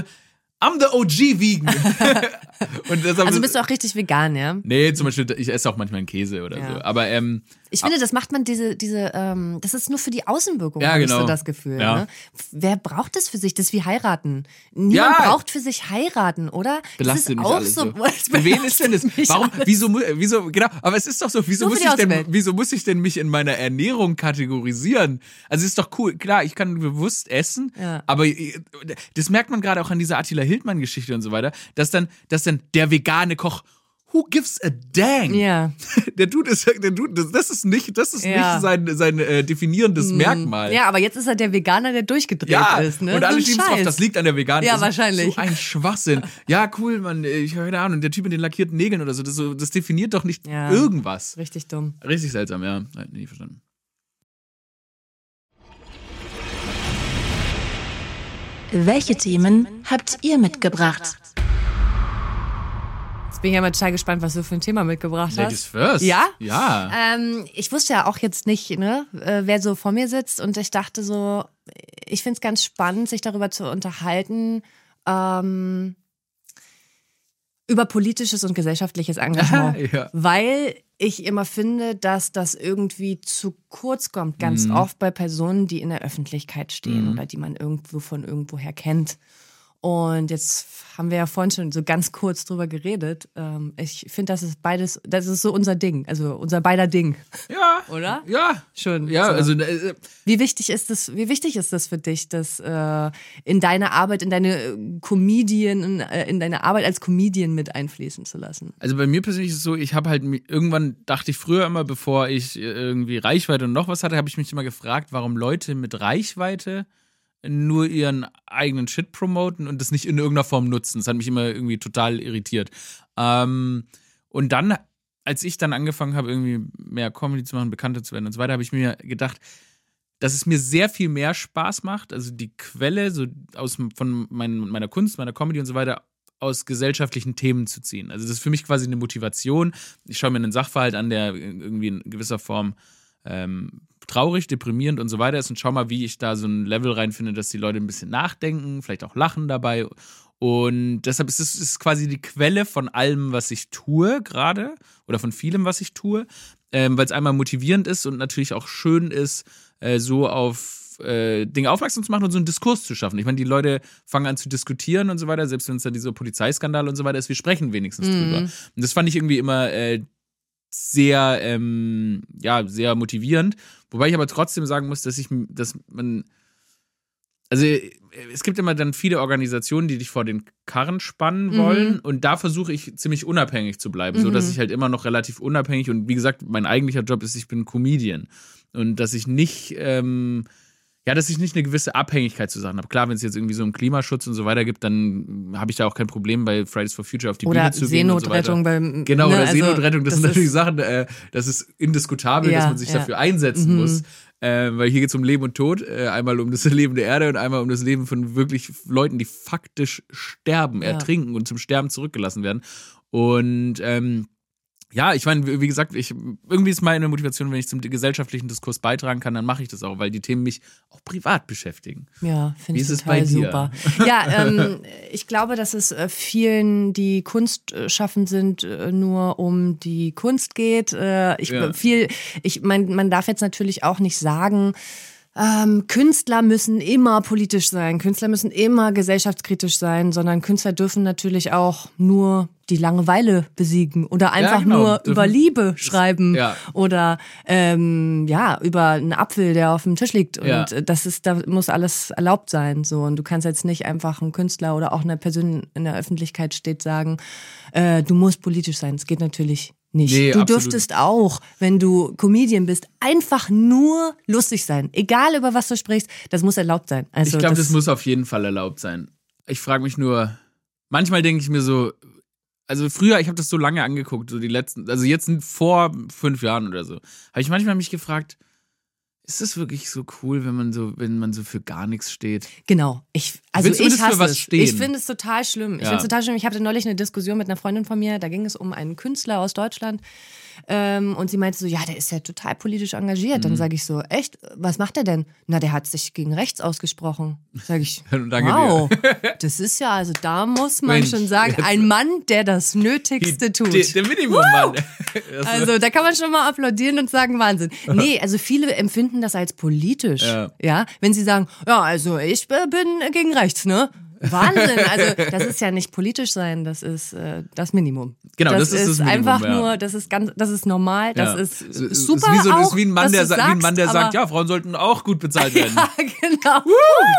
I'm the OG Vegan. Also bist du auch richtig vegan, ja? Nee, zum Beispiel, ich esse auch manchmal einen Käse oder Ja. so. Aber ähm, Ich finde, das macht man diese, diese, ähm, das ist nur für die Außenwirkung, Ja, genau. so das Gefühl. Ja. Ne? Wer braucht das für sich? Das ist wie heiraten. Niemand Ja. braucht für sich heiraten, oder? belastet das mich ist auch alles so. so. wen ist denn das? Warum? alles. Wieso, wieso? Genau. Aber es ist doch so. Wieso Nur muss ich denn? Wieso muss ich denn mich in meiner Ernährung kategorisieren? Also es ist doch cool. Klar, ich kann bewusst essen, Ja. aber äh, das merkt man gerade auch an dieser Attila Hildmann-Geschichte und so weiter, dass dann, dass dann der vegane Koch Who gives a dang? Ja. Der tut es, der tut das, das ist nicht, das ist Ja. nicht sein, sein äh, definierendes Merkmal. Ja, aber jetzt ist er der Veganer, der durchgedreht Ja, ist. Ne? und alle schieben es drauf, Scheiß. das liegt an der veganen. Ja, Das ist wahrscheinlich. So ein Schwachsinn. Ja, cool, man, ich habe keine Ahnung, der Typ mit den lackierten Nägeln oder so, das, so, das definiert doch nicht Ja. irgendwas. Richtig dumm. Richtig seltsam, ja. Halt nie verstanden. Welche Themen habt ihr mitgebracht? Jetzt bin ich ja mal total gespannt, was du für ein Thema mitgebracht Ladies hast. first. Ja? Ja. Ähm, ich wusste ja auch jetzt nicht, ne, äh, wer so vor mir sitzt und ich dachte so, ich finde es ganz spannend, sich darüber zu unterhalten, ähm, über politisches und gesellschaftliches Engagement. Ja. Weil ich immer finde, dass das irgendwie zu kurz kommt, ganz Mhm. oft bei Personen, die in der Öffentlichkeit stehen oder die man irgendwo von irgendwoher kennt. Und jetzt haben wir ja vorhin schon so ganz kurz drüber geredet. Ähm, ich finde, das ist beides, das ist so unser Ding, also unser beider Ding. Ja. Oder? Ja. Schon. Ja, so. also äh, Wie wichtig ist das, wie wichtig ist das für dich, das äh, in deine Arbeit, in deine äh, Comedian, in, äh, in deine Arbeit als Comedian mit einfließen zu lassen? Also bei mir persönlich ist es so, ich habe halt irgendwann dachte ich früher immer, bevor ich äh, irgendwie Reichweite und noch was hatte, habe ich mich immer gefragt, warum Leute mit Reichweite nur ihren eigenen Shit promoten und das nicht in irgendeiner Form nutzen. Das hat mich immer irgendwie total irritiert. Ähm, und dann, als ich dann angefangen habe, irgendwie mehr Comedy zu machen, bekannter zu werden und so weiter, habe ich mir gedacht, dass es mir sehr viel mehr Spaß macht, also die Quelle so aus von mein, meiner Kunst, meiner Comedy und so weiter aus gesellschaftlichen Themen zu ziehen. Also das ist für mich quasi eine Motivation. Ich schaue mir einen Sachverhalt an, der irgendwie in gewisser Form ähm, traurig, deprimierend und so weiter ist und schau mal, wie ich da so ein Level reinfinde, dass die Leute ein bisschen nachdenken, vielleicht auch lachen dabei. Und deshalb ist es ist quasi die Quelle von allem, was ich tue gerade oder von vielem, was ich tue, ähm, weil es einmal motivierend ist und natürlich auch schön ist, äh, so auf äh, Dinge aufmerksam zu machen und so einen Diskurs zu schaffen. Ich meine, die Leute fangen an zu diskutieren und so weiter, selbst wenn es dann dieser Polizeiskandal und so weiter ist, wir sprechen wenigstens drüber. Und das fand ich irgendwie immer äh, sehr, ähm, ja, sehr motivierend. Wobei ich aber trotzdem sagen muss, dass ich, dass man, also äh, es gibt immer dann viele Organisationen, die dich vor den Karren spannen wollen. Und da versuche ich ziemlich unabhängig zu bleiben, so dass ich halt immer noch relativ unabhängig und wie gesagt, mein eigentlicher Job ist, ich bin Comedian. Und dass ich nicht, ähm, ja, dass ich nicht eine gewisse Abhängigkeit zu Sachen habe. Klar, wenn es jetzt irgendwie so um Klimaschutz und so weiter gibt, dann habe ich da auch kein Problem, bei Fridays for Future auf die Oder Bühne zu gehen und so weiter. Seenotrettung beim Genau, ne, oder also Seenotrettung, das, sind ist- natürlich Sachen, äh, das ist indiskutabel, Ja, dass man sich ja. dafür einsetzen Mhm. muss. Äh, weil hier geht es um Leben und Tod, äh, einmal um das Leben der Erde und einmal um das Leben von wirklich Leuten, die faktisch sterben, Ja. ertrinken und zum Sterben zurückgelassen werden. Und ähm, ja, ich meine, wie gesagt, ich, irgendwie ist meine Motivation, wenn ich zum gesellschaftlichen Diskurs beitragen kann, dann mache ich das auch, weil die Themen mich auch privat beschäftigen. Ja, finde ich es total dir? super. Ja, ähm, ich glaube, dass es äh, vielen, die Kunst schaffen sind, äh, nur um die Kunst geht. Äh, ich Ja. viel, ich mein, man darf jetzt natürlich auch nicht sagen, ähm, Künstler müssen immer politisch sein, Künstler müssen immer gesellschaftskritisch sein, sondern Künstler dürfen natürlich auch nur die Langeweile besiegen oder einfach genau, nur dürfen- über Liebe schreiben ja. oder ähm, ja über einen Apfel, der auf dem Tisch liegt und Ja. äh, das ist, da muss alles erlaubt sein so und du kannst jetzt nicht einfach ein Künstler oder auch eine Person in der Öffentlichkeit steht sagen, äh, du musst politisch sein. Das geht natürlich nicht. Nee, du absolut. dürftest auch, wenn du Comedian bist, einfach nur lustig sein, egal über was du sprichst. Das muss erlaubt sein. Also ich glaube, das, muss auf jeden Fall erlaubt sein. Ich frage mich nur, manchmal denke ich mir so, also früher, ich habe das so lange angeguckt, so die letzten, also jetzt vor fünf Jahren oder so, habe ich manchmal mich gefragt, ist das wirklich so cool, wenn man so, wenn man so für gar nichts steht? Genau. Ich, also Willst ich hasse es. stehen? Ich finde es total schlimm. Ich Ja. finde es total schlimm. Ich hatte neulich eine Diskussion mit einer Freundin von mir. Da ging es um einen Künstler aus Deutschland. Ähm, und sie meinte so, ja, der ist ja total politisch engagiert. Mhm. Dann sage ich so, echt? Was macht er denn? Na, der hat sich gegen rechts ausgesprochen. Sage ich, Danke wow. Das ist ja, also da muss man Mensch, schon sagen, ein Mann, der das Nötigste tut. Der, der Minimum-Mann. Also da kann man schon mal applaudieren und sagen Wahnsinn. Nee, also viele empfinden das als politisch. Ja. Ja, wenn sie sagen, ja, also ich äh, bin gegen rechts, ne? Wahnsinn. Also das ist ja nicht politisch sein, das ist äh, das Minimum. Genau, das ist das Minimum, einfach ja. nur, das ist ganz, das ist normal, das Ja. ist super Ist wie, so, auch, ist wie ein Mann, der, du sa- wie ein Mann, der sagst, sagt, ja, Frauen sollten auch gut bezahlt werden. Ja, genau.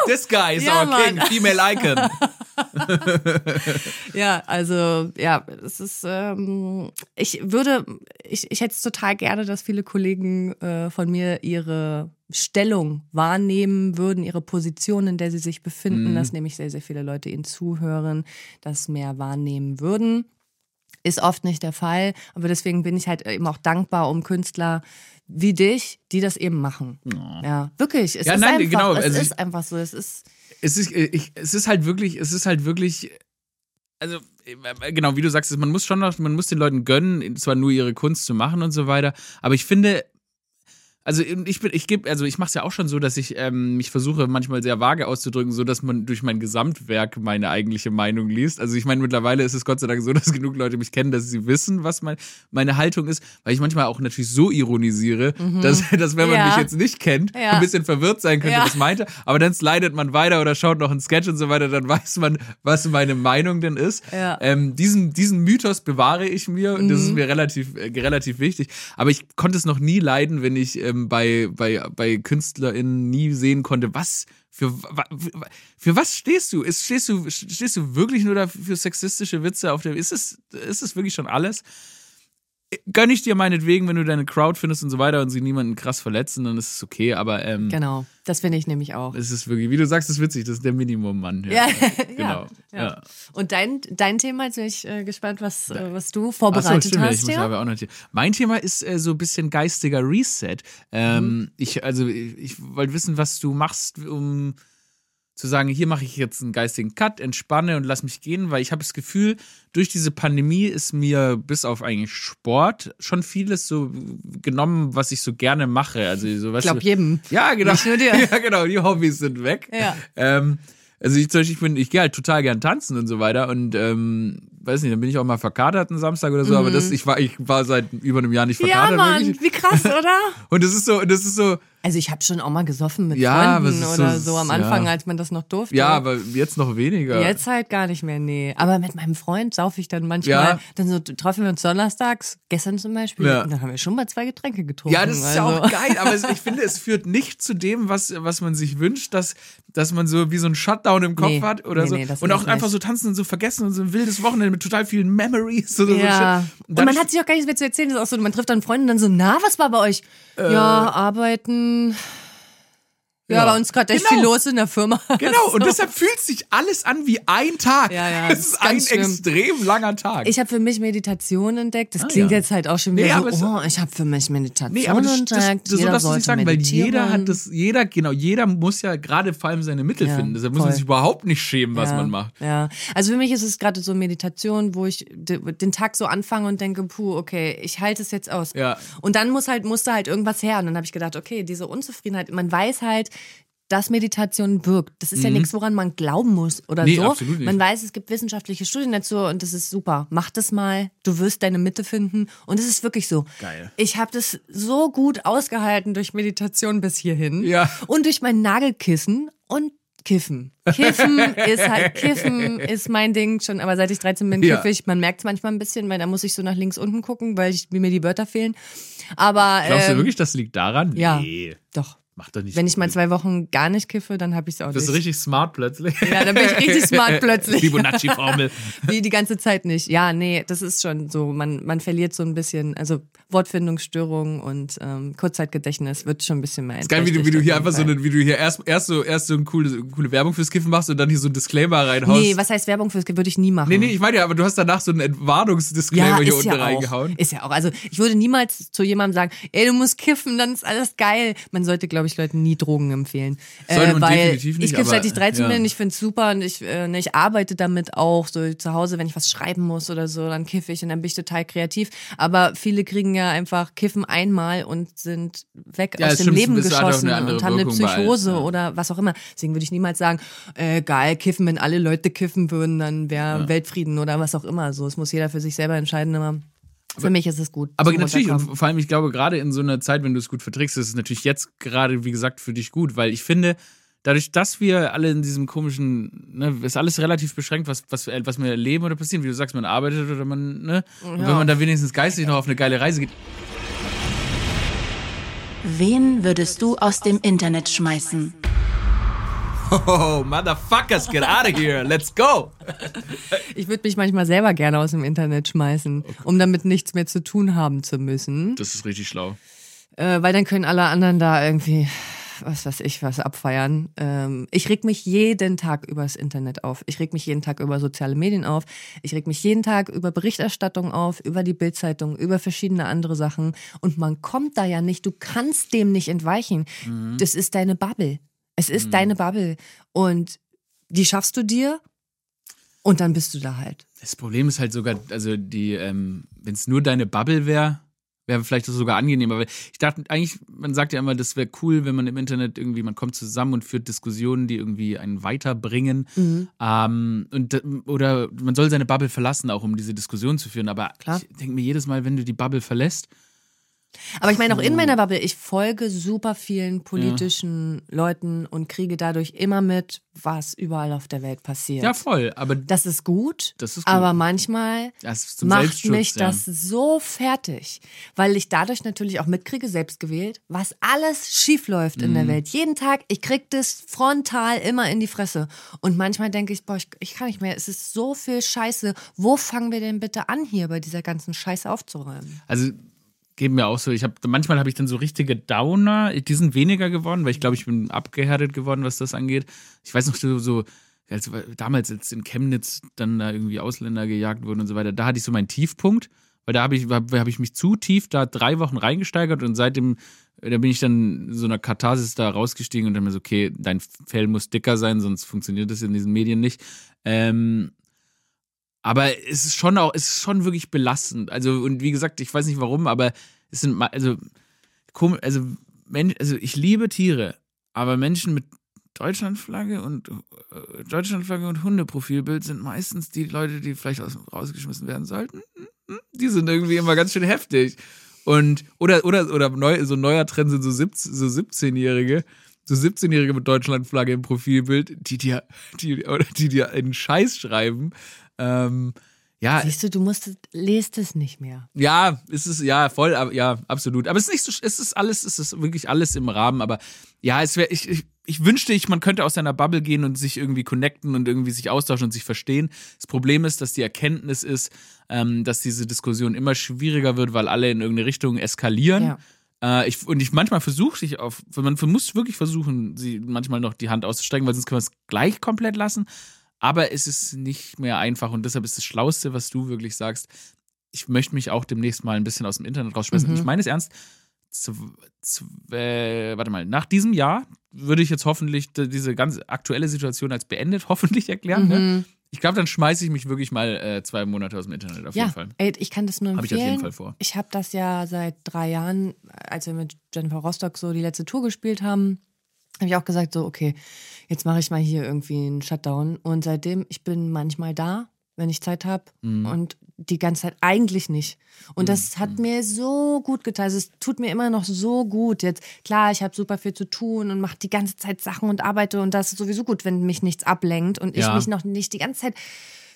This guy is Ja, our king, Mann. female icon. Ja, also ja, es ist, ähm, ich würde, ich, ich hätte es total gerne, dass viele Kollegen äh, von mir ihre Stellung wahrnehmen würden, ihre Position, in der sie sich befinden, dass nämlich sehr, sehr viele Leute ihnen zuhören, das mehr wahrnehmen würden. Ist oft nicht der Fall, aber deswegen bin ich halt eben auch dankbar um Künstler wie dich, die das eben machen. Ja, wirklich. Es Ja, ist nein, einfach, genau, es also ist einfach so. Es ist es ist, äh, ich, es ist halt wirklich, es ist halt wirklich, also äh, genau, wie du sagst, man muss schon noch, man muss den Leuten gönnen, zwar nur ihre Kunst zu machen und so weiter, aber ich finde, Also ich bin, ich gebe, also ich mache es ja auch schon so, dass ich ähm, mich versuche manchmal sehr vage auszudrücken, so dass man durch mein Gesamtwerk meine eigentliche Meinung liest. Also ich meine, mittlerweile ist es Gott sei Dank so, dass genug Leute mich kennen, dass sie wissen, was mein, meine Haltung ist, weil ich manchmal auch natürlich so ironisiere, dass, dass wenn man Ja. mich jetzt nicht kennt, Ja. ein bisschen verwirrt sein könnte, Ja. was meinte. Aber dann slidet man weiter oder schaut noch einen Sketch und so weiter, dann weiß man, was meine Meinung denn ist. Ja. Ähm, diesen, diesen Mythos bewahre ich mir und das ist mir relativ, äh, relativ wichtig. Aber ich konnte es noch nie leiden, wenn ich ähm, bei, bei, bei KünstlerInnen nie sehen konnte, was für, für was stehst du? Ist, stehst du? Stehst du wirklich nur dafür sexistische Witze auf der. Ist es, ist es wirklich schon alles? Gönn ich dir meinetwegen, wenn du deine Crowd findest und so weiter und sie niemanden krass verletzen, dann ist es okay, aber ähm, Genau, das finde ich nämlich auch. es ist wirklich, wie du sagst, es ist witzig, das ist der Minimum-Mann. Ja, genau. ja. Ja. Und dein, dein Thema, jetzt bin ich äh, gespannt, was, äh, was du Ach so, vorbereitet stimmt, ja, ich hast. muss Ja? auch noch mein Thema ist äh, so ein bisschen geistiger Reset. Ähm, Mhm. Ich, also, ich, ich wollte wissen, was du machst, um zu sagen, hier mache ich jetzt einen geistigen Cut, entspanne und lass mich gehen, weil ich habe das Gefühl, durch diese Pandemie ist mir bis auf eigentlich Sport schon vieles so genommen, was ich so gerne mache. Also so, Ich glaube jedem. ja, genau. Nicht nur dir. Ja, genau, die Hobbys sind weg. Ja. Ähm, also ich zum Beispiel, ich, bin, ich gehe halt total gern tanzen und so weiter und ähm, weiß nicht, dann bin ich auch mal verkatert einen Samstag oder so, aber das, ich war, ich war seit über einem Jahr nicht Mhm. Ja, verkatert. Mann, wirklich. wie krass, oder? Und das ist so, das ist so, Also ich habe schon auch mal gesoffen mit Ja, Freunden oder so- so, am ja. Anfang, als man das noch durfte. ja, aber jetzt noch weniger. Jetzt halt gar nicht mehr, nee. Aber mit meinem Freund saufe ich dann manchmal, Ja. dann so treffen wir uns donnerstags, gestern zum Beispiel, Ja. und dann haben wir schon mal zwei Getränke getrunken. Ja, das ist ja also. auch geil, aber ich finde, es führt nicht zu dem, was, was man sich wünscht, dass, dass man so wie so ein Shutdown im Kopf Nee, hat oder nee, so. nee, das und auch einfach nicht. so tanzen und so vergessen und so ein wildes Wochenende mit total vielen Memories oder so. Ja. Shit. Und dann- man hat sich auch gar nichts mehr zu erzählen. Das ist auch so, man trifft dann Freunde und dann so, na, was war bei euch? ja, arbeiten. Um. Ja, Ja. bei uns gerade echt Genau. viel los in der Firma. Genau, und So. deshalb fühlt sich alles an wie ein Tag. Ja, ja, Es das ist ein schlimm. extrem langer Tag. Ich habe für mich Meditation entdeckt. Das Ah, klingt ja. jetzt halt auch schon Nee, wieder es- so, oh, ich habe für mich Meditation nee, aber das, das, entdeckt. das, so jeder darfst du sagen, weil jeder hat das, jeder, genau, jeder muss ja gerade vor allem seine Mittel Ja, finden. Deshalb muss man voll. sich überhaupt nicht schämen, was ja, man macht. Ja, also für mich ist es gerade so Meditation, wo ich de- den Tag so anfange und denke, puh, okay, ich halte es jetzt aus. Ja. Und dann muss halt musste halt irgendwas her und dann habe ich gedacht, okay, diese Unzufriedenheit, man weiß halt, dass Meditation wirkt. Das ist ja nichts, woran man glauben muss oder Mhm. Nee, so. absolut nicht. Man weiß, es gibt wissenschaftliche Studien dazu und das ist super. Mach das mal, du wirst deine Mitte finden und es ist wirklich so. Geil. Ich habe das so gut ausgehalten durch Meditation bis hierhin Ja. und durch mein Nagelkissen und Kiffen. Kiffen ist halt, Kiffen ist mein Ding schon, aber seit ich 13 bin, Ja. kiffe ich. Man merkt es manchmal ein bisschen, weil da muss ich so nach links unten gucken, weil ich, mir die Wörter fehlen. Aber Glaubst du ähm, wirklich, das liegt daran? ja. Nee, doch. Macht doch nicht. Wenn ich mal zwei Wochen gar nicht kiffe, dann habe ich es auch das ist nicht. richtig smart plötzlich. Ja, dann bin ich richtig smart plötzlich. Fibonacci-Formel. Wie die ganze Zeit nicht. Ja, nee, das ist schon so. Man, man verliert so ein bisschen, also Wortfindungsstörungen und ähm, Kurzzeitgedächtnis wird schon ein bisschen mehr ist geil, wie du, wie du hier einfach so eine, wie du hier erst, erst so, erst so eine coole, coole Werbung fürs Kiffen machst und dann hier so ein Disclaimer reinhaust. Nee, was heißt Werbung fürs würde ich nie machen. Nee, nee, ich meine ja, aber du hast danach so einen Entwarnungsdisclaimer hier unten ja reingehauen. Auch. Ist ja auch. Also ich würde niemals zu jemandem sagen, ey, du musst kiffen, dann ist alles geil. Man sollte, glaube ich, Leuten nie Drogen empfehlen. Äh, Sollte weil definitiv nicht, ich kiff aber, seit ich 13 ja. bin, ich finde es super und ich, äh, ne, ich arbeite damit auch. So zu Hause, wenn ich was schreiben muss oder so, dann kiffe ich und dann bin ich total kreativ. Aber viele kriegen ja einfach Kiffen einmal und sind weg Ja, aus dem stimmt, Leben geschossen und haben eine Psychose ja. oder was auch immer. Deswegen würde ich niemals sagen, äh, geil, kiffen, wenn alle Leute kiffen würden, dann wäre Weltfrieden oder was auch immer. So, es muss jeder für sich selber entscheiden, aber für mich ist es gut. Aber natürlich, und vor allem, ich glaube, gerade in so einer Zeit, wenn du es gut verträgst, ist es natürlich jetzt gerade, wie gesagt, für dich gut, weil ich finde, dadurch, dass wir alle in diesem komischen, ne, ist alles relativ beschränkt, was, was, was wir erleben oder passieren. Wie du sagst, man arbeitet oder man, ne? Und wenn man da wenigstens geistig noch auf eine geile Reise geht. Wen würdest du aus dem Internet schmeißen? Oh, motherfuckers, get out of here, let's go! Ich würde mich manchmal selber gerne aus dem Internet schmeißen, um damit nichts mehr zu tun haben zu müssen. Das ist richtig schlau. Äh, weil dann können alle anderen da irgendwie, was weiß ich, was abfeiern. Ähm, ich reg mich jeden Tag übers Internet auf. Ich reg mich jeden Tag über soziale Medien auf. Ich reg mich jeden Tag über Berichterstattung auf, über die Bildzeitung, über verschiedene andere Sachen. Und man kommt da ja nicht, du kannst dem nicht entweichen. Das ist deine Bubble. Es ist deine Bubble. Und die schaffst du dir und dann bist du da halt. Das Problem ist halt sogar, also die, ähm, wenn es nur deine Bubble wäre, Wäre vielleicht sogar angenehmer. Weil ich dachte eigentlich, man sagt ja immer, das wäre cool, wenn man im Internet irgendwie, man kommt zusammen und führt Diskussionen, die irgendwie einen weiterbringen. Mhm. Ähm, und, oder man soll seine Bubble verlassen, auch um diese Diskussion zu führen. Aber Klar. ich denke mir jedes Mal, wenn du die Bubble verlässt, Aber ich meine auch in meiner Bubble, ich folge super vielen politischen Leuten und kriege dadurch immer mit, was überall auf der Welt passiert. ja voll. Aber Das ist gut, Das ist gut. aber manchmal macht mich ja. das so fertig, weil ich dadurch natürlich auch mitkriege, selbst gewählt, was alles schief läuft in Mhm. der Welt. Jeden Tag, ich krieg das frontal immer in die Fresse. Und manchmal denke ich, boah, ich, ich kann nicht mehr, es ist so viel Scheiße. Wo fangen wir denn bitte an, hier bei dieser ganzen Scheiße aufzuräumen? Also geben mir auch so, ich habe manchmal habe ich dann so richtige Downer, die sind weniger geworden, weil ich glaube, ich bin abgehärtet geworden, was das angeht. Ich weiß noch so, so als, damals, als in Chemnitz dann da irgendwie Ausländer gejagt wurden und so weiter, da hatte ich so meinen Tiefpunkt, weil da habe ich, hab, hab ich mich zu tief da drei Wochen reingesteigert und seitdem, da bin ich dann so einer Katharsis da rausgestiegen und dann mir so, okay, dein Fell muss dicker sein, sonst funktioniert das in diesen Medien nicht. Ähm, aber es ist schon auch, es ist schon wirklich belastend. Also, und wie gesagt, ich weiß nicht warum, aber es sind, ma- also, komisch, also, Men also ich liebe Tiere, aber Menschen mit Deutschlandflagge und äh, Deutschlandflagge und Hundeprofilbild sind meistens die Leute, die vielleicht aus, rausgeschmissen werden sollten. Die sind irgendwie immer ganz schön heftig. Und, oder, oder, oder neu, so ein neuer Trend sind so, 17, so 17-Jährige, so 17-Jährige mit Deutschlandflagge im Profilbild, die dir, die, oder die dir einen Scheiß schreiben. Ähm, ja, Siehst du, du musst, lest es nicht mehr. ja, es ist ja voll, aber ja, absolut. Aber es ist nicht so, es ist alles, es ist wirklich alles im Rahmen. Aber ja, es wäre, ich, ich, ich wünschte, ich, man könnte aus seiner Bubble gehen und sich irgendwie connecten und irgendwie sich austauschen und sich verstehen. Das Problem ist, dass die Erkenntnis ist, ähm, dass diese Diskussion immer schwieriger wird, weil alle in irgendeine Richtung eskalieren. Ja. Äh, ich, und ich manchmal versuche ich auf, man muss wirklich versuchen, sie manchmal noch die Hand auszustrecken, weil sonst kann man es gleich komplett lassen. Aber es ist nicht mehr einfach und deshalb ist das Schlauste, was du wirklich sagst. Ich möchte mich auch demnächst mal ein bisschen aus dem Internet rausschmeißen. Ich meine es ernst. Zu, zu, äh, warte mal, nach diesem Jahr würde ich jetzt hoffentlich diese ganz aktuelle Situation als beendet hoffentlich erklären. Ne? Ich glaube, dann schmeiße ich mich wirklich mal äh, zwei Monate aus dem Internet auf jeden Ja, Fall. ey, ich kann das nur Hab ich empfehlen. auf jeden Fall vor. Ich habe das ja seit drei Jahren, als wir mit Jennifer Rostock so die letzte Tour gespielt haben, habe ich auch gesagt, so, okay, jetzt mache ich mal hier irgendwie einen Shutdown. Und seitdem, ich bin manchmal da, wenn ich Zeit habe Mhm. und die ganze Zeit eigentlich nicht. Und das hat mir so gut getan. Also es tut mir immer noch so gut. Jetzt, klar, ich habe super viel zu tun und mache die ganze Zeit Sachen und arbeite und das ist sowieso gut, wenn mich nichts ablenkt und ich Ja. mich noch nicht die ganze Zeit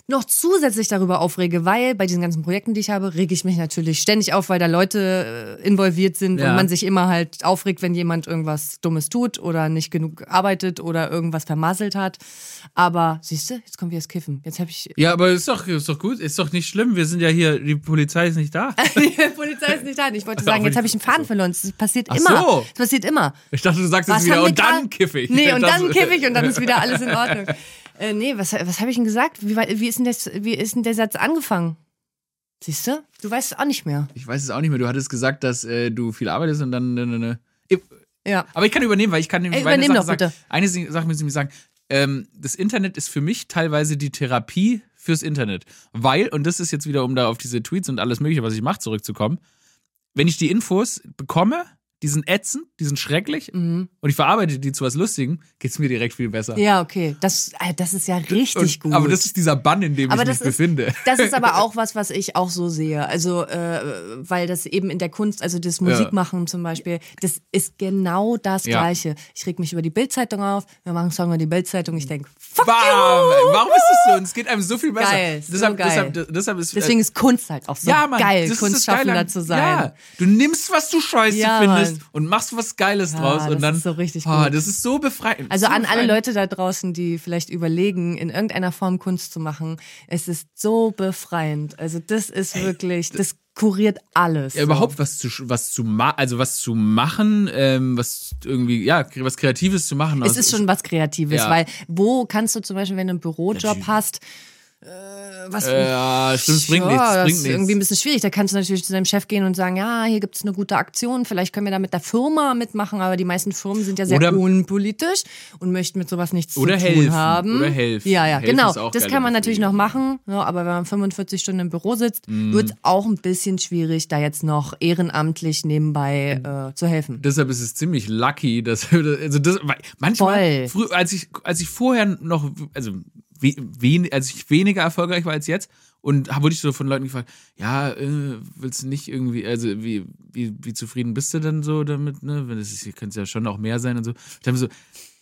noch zusätzlich darüber aufrege, weil bei diesen ganzen Projekten, die ich habe, rege ich mich natürlich ständig auf, weil da Leute äh, involviert sind Ja. und man sich immer halt aufregt, wenn jemand irgendwas Dummes tut oder nicht genug arbeitet oder irgendwas vermasselt hat. Aber siehst du, jetzt kommt wieder das Kiffen. Jetzt habe ich. Ja, aber ist doch, ist doch gut, ist doch nicht schlimm. Wir sind ja hier, die Polizei ist nicht da. Die Polizei ist nicht da. Ich wollte sagen, jetzt habe ich einen Faden verloren. Das passiert Ach immer. so. Das passiert immer. Ich dachte, du sagst Was wieder und dann grad- kiffe ich. Nee, und dann kiffe ich und dann ist wieder alles in Ordnung. Äh, nee, was, was habe ich denn gesagt? Wie, wie, ist denn das, wie ist denn der Satz angefangen? Siehst du? Du weißt es auch nicht mehr. Ich weiß es auch nicht mehr. Du hattest gesagt, dass äh, du viel arbeitest und dann. Ne, ne, ne. Ich- Ja. Aber ich kann übernehmen, weil ich kann nämlich eine Sache doch sagen. bitte. Eine Sache müssen Sie mir sagen. Ähm, das Internet ist für mich teilweise die Therapie fürs Internet. Weil, und das ist jetzt wieder, um da auf diese Tweets und alles Mögliche, was ich mache, zurückzukommen, wenn ich die Infos bekomme, die sind ätzend, die sind schrecklich und ich verarbeite die zu was Lustigem, geht's mir direkt viel besser. Mhm. Ja, okay. Das, äh, das ist ja richtig und, gut. Aber das ist dieser Bann, in dem Aber ich mich ist, befinde. das ist aber auch was, was ich auch so sehe. Also, äh, weil das eben in der Kunst, also das Musikmachen zum Beispiel, das ist genau das Ja. Gleiche. Ich reg mich über die Bildzeitung auf, wir machen einen Song über die Bildzeitung, ich denke, fuck Bam! you! Warum ist das so? Und es geht einem so viel besser. Geil, so deshalb, geil. Deshalb, deshalb ist, Deswegen ist Kunst halt auch so ja, Mann, geil, Kunstschaffender zu sein. Ja, du nimmst, was du scheiße Ja, findest Mann. und machst was Geiles Ja, draus. das Und dann, ist so richtig Ah, gut. das ist so befreiend. Also so an alle. Leute da draußen, die vielleicht überlegen, in irgendeiner Form Kunst zu machen, es ist so befreiend. Also das ist wirklich, das kuriert alles. Ja, überhaupt was zu, was zu also was zu machen, ähm, was irgendwie, ja, was Kreatives zu machen. Es aus- ist schon was Kreatives, Ja. weil wo kannst du zum Beispiel, wenn du einen Bürojob Natürlich. hast, was Äh, ja, stimmt, es bringt ja, nichts, es das bringt ist irgendwie ein bisschen schwierig. Da kannst du natürlich zu deinem Chef gehen und sagen, ja, hier gibt's eine gute Aktion, vielleicht können wir da mit der Firma mitmachen, aber die meisten Firmen sind ja sehr Oder- unpolitisch und möchten mit sowas nichts zu helfen, tun haben. oder helfen. Ja, ja, Helfen genau. Das kann man natürlich noch machen, ja, aber wenn man 45 Stunden im Büro sitzt, Mhm. wird's auch ein bisschen schwierig, da jetzt noch ehrenamtlich nebenbei äh, zu helfen. Deshalb ist es ziemlich lucky, dass also das, manchmal, früh, als ich als ich vorher noch also wen, als ich weniger erfolgreich war als jetzt und wurde ich so von Leuten gefragt, ja, äh, willst du nicht irgendwie, also wie, wie, wie zufrieden bist du denn so damit, ne? Wenn es ist, hier könnte es ja schon auch mehr sein und so. Ich habe so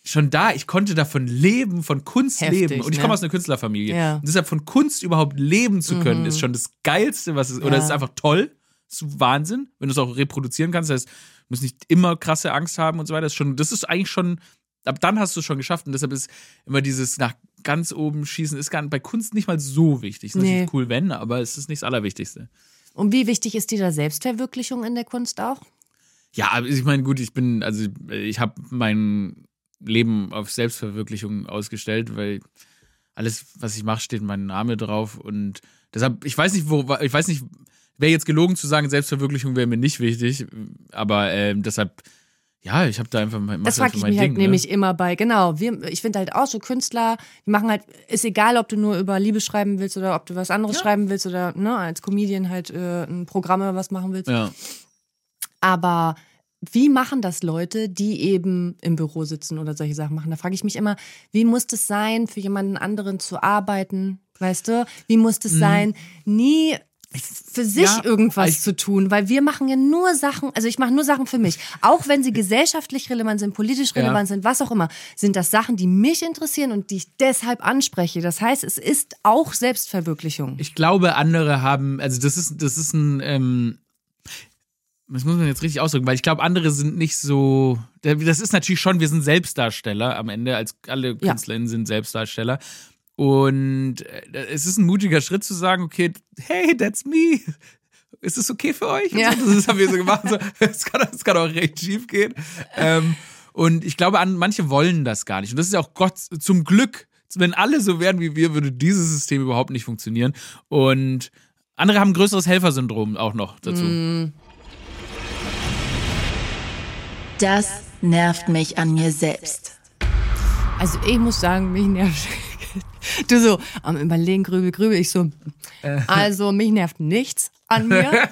schon da, ich konnte davon leben, von Kunst Heftig, leben. Und ich ne? komme aus einer Künstlerfamilie. Ja. Und deshalb von Kunst überhaupt leben zu können, ist schon das Geilste, was es, oder Ja. es ist einfach toll. Das ist Wahnsinn, wenn du es auch reproduzieren kannst. Das heißt, du musst nicht immer krasse Angst haben und so weiter. Das ist, schon, das ist eigentlich schon, ab dann hast du es schon geschafft. Und deshalb ist immer dieses nach ganz oben schießen, ist gar bei Kunst nicht mal so wichtig. Ist natürlich Nee. cool, wenn, aber es ist nicht das Allerwichtigste. Und wie wichtig ist dir da Selbstverwirklichung in der Kunst auch? Ja, ich meine, gut, ich bin, also ich habe mein Leben auf Selbstverwirklichung ausgestellt, weil alles, was ich mache, steht mein Name drauf und deshalb, ich weiß nicht, wo, ich weiß nicht, wäre jetzt gelogen zu sagen, Selbstverwirklichung wäre mir nicht wichtig, aber ähm, deshalb, ja, ich habe da einfach mein, Das frage ich mich Ding, halt ne? nämlich immer bei, genau, wir, ich finde halt auch so Künstler, die machen halt, ist egal, ob du nur über Liebe schreiben willst oder ob du was anderes schreiben willst oder ne, als Comedian halt äh, ein Programm oder was machen willst. Ja. Aber wie machen das Leute, die eben im Büro sitzen oder solche Sachen machen? Da frage ich mich immer, wie muss es sein, für jemanden anderen zu arbeiten? Weißt du? Wie muss es sein, nie für sich Ja, irgendwas ich- zu tun, weil wir machen ja nur Sachen, also ich mache nur Sachen für mich. Auch wenn sie gesellschaftlich relevant sind, politisch relevant sind, was auch immer, sind das Sachen, die mich interessieren und die ich deshalb anspreche. Das heißt, es ist auch Selbstverwirklichung. Ich glaube, andere haben, also das ist, das ist ein, ähm, das muss man jetzt richtig ausdrücken, weil ich glaube, andere sind nicht so. Das ist natürlich schon, wir sind Selbstdarsteller am Ende, als alle Ja. KünstlerInnen sind Selbstdarsteller. Und äh, es ist ein mutiger Schritt zu sagen, okay, hey, that's me. Ist es okay für euch? Ja. So, das haben wir so gemacht. So, es, kann, kann auch recht schief gehen. Ähm, und ich glaube, an, manche wollen das gar nicht. Und das ist auch Gott zum Glück. Wenn alle so wären wie wir, würde dieses System überhaupt nicht funktionieren. Und andere haben ein größeres Helfersyndrom auch noch dazu. Das nervt mich an mir selbst. Also ich muss sagen, mich nervt. Du so, am Überlegen, grübel, grübel. Ich so, also mich nervt nichts an mir.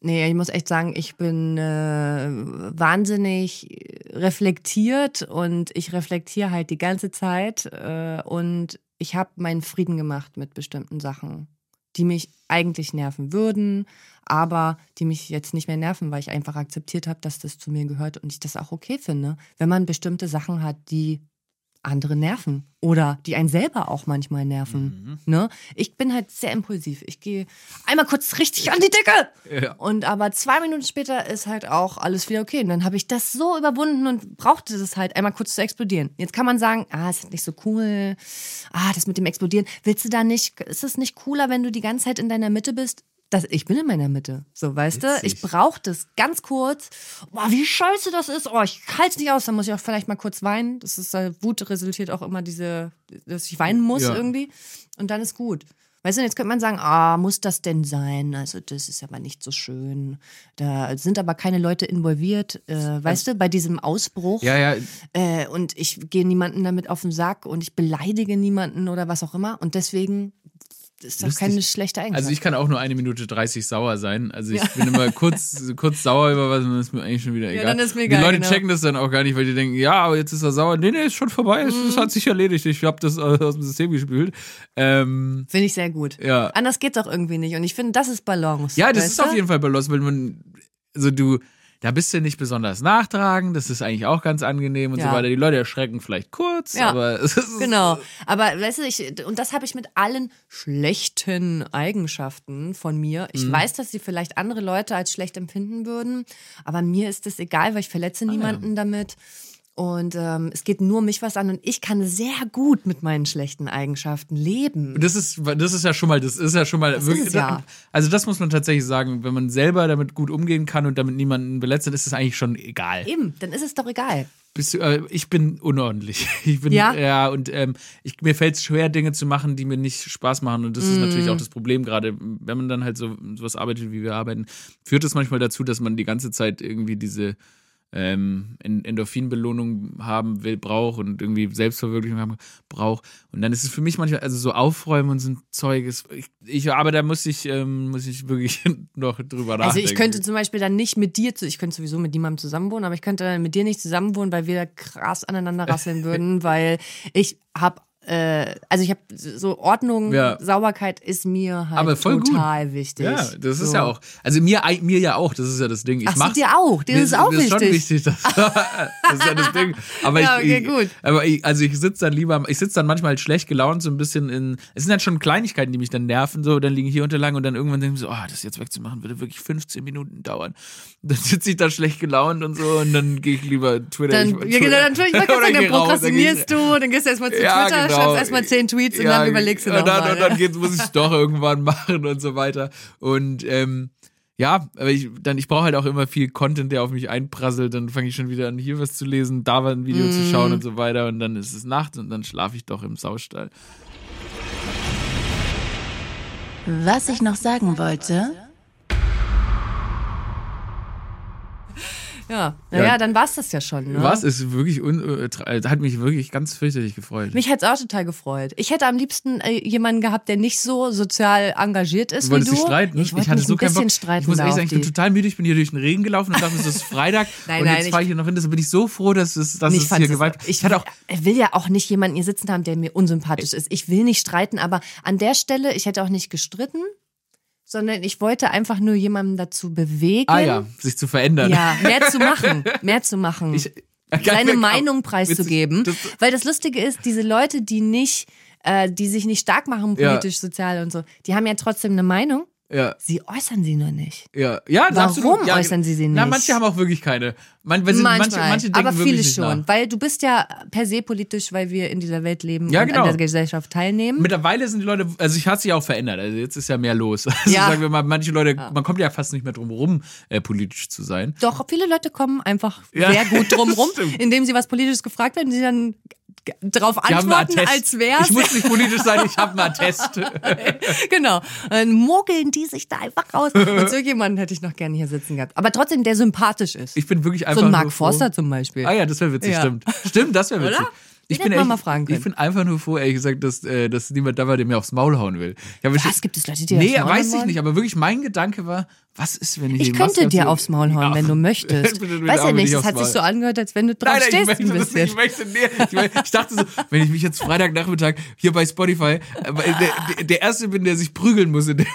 Nee, ich muss echt sagen, ich bin äh, wahnsinnig reflektiert und ich reflektiere halt die ganze Zeit äh, und ich habe meinen Frieden gemacht mit bestimmten Sachen, die mich eigentlich nerven würden, aber die mich jetzt nicht mehr nerven, weil ich einfach akzeptiert habe, dass das zu mir gehört und ich das auch okay finde, wenn man bestimmte Sachen hat, die andere nerven oder die einen selber auch manchmal nerven. Ne? Ich bin halt sehr impulsiv. Ich gehe einmal kurz richtig an die Decke Ja. und aber zwei Minuten später ist halt auch alles wieder okay. Und dann habe ich das so überwunden und brauchte das halt einmal kurz zu explodieren. Jetzt kann man sagen, ah, ist nicht so cool. Ah, das mit dem Explodieren. Willst du da nicht, ist es nicht cooler, wenn du die ganze Zeit in deiner Mitte bist? Das, ich bin in meiner Mitte. So, weißt du? Ich brauche das ganz kurz. Boah, wie scheiße das ist. Oh, ich halte es nicht aus. Dann muss ich auch vielleicht mal kurz weinen. Das ist, äh, Wut resultiert auch immer diese, dass ich weinen muss Ja. irgendwie. Und dann ist gut. Weißt du, jetzt könnte man sagen, ah, muss das denn sein? Also, das ist aber nicht so schön. Da sind aber keine Leute involviert, äh, weißt du, bei diesem Ausbruch. Ja, ja, Äh, und ich gehe niemanden damit auf den Sack und ich beleidige niemanden oder was auch immer. Und deswegen ist das Lustig. keine schlechte Eigenschaft. Also ich kann auch nur eine Minute 30 sauer sein. Also ich bin immer kurz, kurz sauer über was und dann ist mir eigentlich schon wieder egal. dann ist mir Die egal, Leute genau. checken das dann auch gar nicht, weil die denken, ja, aber jetzt ist er sauer. Nee, nee, ist schon vorbei. Mhm. hat sich erledigt. Ich habe das aus dem System gespült. Ähm, Finde ich sehr gut. Ja. Anders geht's auch irgendwie nicht. Und ich finde, das ist Balance. ja, das ist auf jeden Fall Balance, weil man, also du, da bist du nicht besonders nachtragend. Das ist eigentlich auch ganz angenehm und Ja. so weiter. Die Leute erschrecken vielleicht kurz, Ja. aber es ist, Genau. Aber weißt du, ich, und das habe ich mit allen schlechten Eigenschaften von mir. Mhm. Ich weiß, dass sie vielleicht andere Leute als schlecht empfinden würden, aber mir ist das egal, weil ich verletze Ah, niemanden damit. Und ähm, es geht nur mich was an und ich kann sehr gut mit meinen schlechten Eigenschaften leben. Das ist, das ist ja schon mal, das ist ja schon mal Das wirklich. ja. Also das muss man tatsächlich sagen, wenn man selber damit gut umgehen kann und damit niemanden beletzt, dann ist es eigentlich schon egal. Eben, dann ist es doch egal. Bist du, äh, ich bin unordentlich. Ich bin Ja? ja und ähm, ich, mir fällt es schwer, Dinge zu machen, die mir nicht Spaß machen. Und das ist natürlich Mm. auch das Problem, gerade wenn man dann halt so sowas arbeitet, wie wir arbeiten, führt es manchmal dazu, dass man die ganze Zeit irgendwie diese ähm, En- Endorphinbelohnung haben will, braucht und irgendwie Selbstverwirklichung haben braucht. Und dann ist es für mich manchmal, also so Aufräumen und so ein Zeug ist, ich, ich aber da muss ich, ähm, muss ich wirklich noch drüber nachdenken. Also ich könnte zum Beispiel dann nicht mit dir, zu, ich könnte sowieso mit niemandem zusammenwohnen, aber ich könnte dann mit dir nicht zusammenwohnen, weil wir krass aneinander rasseln würden, weil ich habe äh, also ich habe so Ordnung, Ja. Sauberkeit ist mir halt Aber voll gut. total wichtig. Ja, das ist So. ja auch. Also mir, mir ja auch, das ist ja das Ding. Ich Ach dir auch, dir ist auch mir ist schon wichtig. wichtig. Das, das ist ja das Ding. Aber Ja, ich, okay, ich, gut. Aber ich, also ich sitze dann lieber, ich sitze dann manchmal halt schlecht gelaunt so ein bisschen in. Es sind halt schon Kleinigkeiten, die mich dann nerven. So, dann liegen hier unterlang und dann irgendwann denke ich so, oh, das jetzt wegzumachen würde wirklich 15 Minuten dauern. Dann sitze ich da schlecht gelaunt und so und dann gehe ich lieber Twitter. Dann, ich, ja, genau, dann, ich sagen, dann prokrastinierst du, dann gehst du erstmal zu Ja, Twitter, genau. Schreibst erstmal zehn Tweets und Ja, dann überlegst du und nochmal. dann, und dann geht's, muss ich es doch irgendwann machen und so weiter. Und ähm, ja, aber ich, dann, ich brauche halt auch immer viel Content, der auf mich einprasselt. Dann fange ich schon wieder an, hier was zu lesen, da ein Video Mhm. zu schauen und so weiter. Und dann ist es Nacht und dann schlafe ich doch im Saustall. Was ich noch sagen wollte, Ja, naja, Ja. dann war's das ja schon. Ne? Was ist wirklich, un, äh, hat mich wirklich ganz fürchterlich gefreut. Mich hat's auch total gefreut. Ich hätte am liebsten äh, jemanden gehabt, der nicht so sozial engagiert ist Du wolltest wie dich du. streiten? Ich wollte hatte so ein keinen bisschen Bock. streiten. Ich muss ehrlich sagen, ich bin total müde. Ich bin hier durch den Regen gelaufen und dachte, es ist Freitag. Nein, und nein, jetzt ich- fahre ich hier noch hin. Deshalb bin ich so froh, dass es, dass ich es hier es- Gewalt. ich hatte auch ich will ja auch nicht jemanden hier sitzen haben, der mir unsympathisch ist. Ich will nicht streiten, aber an der Stelle, ich hätte auch nicht gestritten, sondern ich wollte einfach nur jemanden dazu bewegen, Ah ja, sich zu verändern. ja, mehr zu machen, mehr zu machen. Ich- seine Meinung preiszugeben. Das- Weil das Lustige ist, diese Leute, die nicht, äh, die sich nicht stark machen, Ja. politisch, sozial und so, die haben ja trotzdem eine Meinung. Ja, Sie äußern sie nur nicht. ja, ja. Warum absolut. ja, äußern sie sie Na, nicht? manche haben auch wirklich keine. Man, sie, Manchmal, manche, manche aber viele schon, Nach. weil du bist ja per se politisch, weil wir in dieser Welt leben Ja, und genau. an der Gesellschaft teilnehmen. Mittlerweile sind die Leute, also ich hat sich auch verändert. Also jetzt ist ja mehr los. Also Ja. sagen wir mal, manche Leute, man kommt ja fast nicht mehr drum rum, äh, politisch zu sein. Doch, viele Leute kommen einfach Ja. sehr gut drum rum, indem sie was Politisches gefragt werden, die dann darauf antworten, als wär's. Ich muss nicht politisch sein, ich habe einen Attest. genau. Dann mogeln die sich da einfach raus. Und so jemanden hätte ich noch gerne hier sitzen gehabt. Aber trotzdem, der sympathisch ist. Ich bin wirklich einfach so ein Mark. Forster zum Beispiel. Ah ja, das wäre witzig, Ja. stimmt. Stimmt, das wäre witzig. Oder? Ich bin, echt, ich bin einfach nur froh, ehrlich gesagt, dass, äh, dass niemand da war, der mir aufs Maul hauen will. Ich habe schon- Was? Gibt es Leute, die Nee, aufs Maul weiß hauen ich wollen? nicht, aber wirklich mein Gedanke war, was ist, wenn ich Ich könnte Maske dir aufs Maul hauen, wenn du möchtest. Weiß ja nicht, es hat sich so angehört, als wenn du drauf Nein, nein, ich stehst möchte das nicht. Ich möchte, nee, ich, mein, ich dachte so, wenn ich mich jetzt Freitagnachmittag hier bei Spotify, äh, der, der Erste bin, der sich prügeln muss, in der,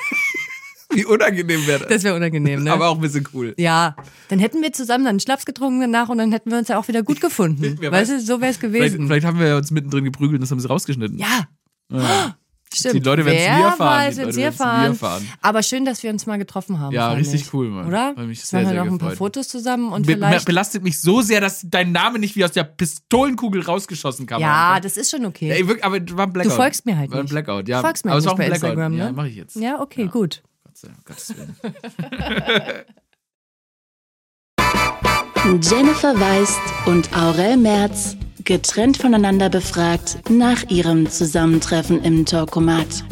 wie unangenehm wäre das. Das wäre unangenehm, ne? Aber auch ein bisschen cool. ja, dann hätten wir zusammen dann einen Schnaps getrunken danach und dann hätten wir uns ja auch wieder gut gefunden. Wer weißt weiß. du, so wäre es Vielleicht, gewesen. vielleicht haben wir uns mittendrin geprügelt und das haben sie rausgeschnitten. Ja. Ja. Stimmt. Die Leute werden's Wer nie erfahren, Weiß, nie erfahren. Aber schön, dass wir uns mal getroffen haben. Ja, richtig ich. cool, Mann. Oder? Hat mich sehr, machen wir noch ein paar. Fotos zusammen und Be vielleicht. belastet mich so sehr, dass dein Name nicht wie aus der Pistolenkugel rausgeschossen kam. Ja, das ist schon okay. Wirklich, aber war ein Blackout. Du folgst mir halt War ein nicht. Blackout, ja. Du folgst mir aber halt es nicht bei Blackout. Instagram, ne? Ja, mach ich jetzt. Ja, okay, gut. Gott sei Gottes Willen. Jennifer Weist und Aurel Merz getrennt voneinander befragt nach ihrem Zusammentreffen im Talkomat.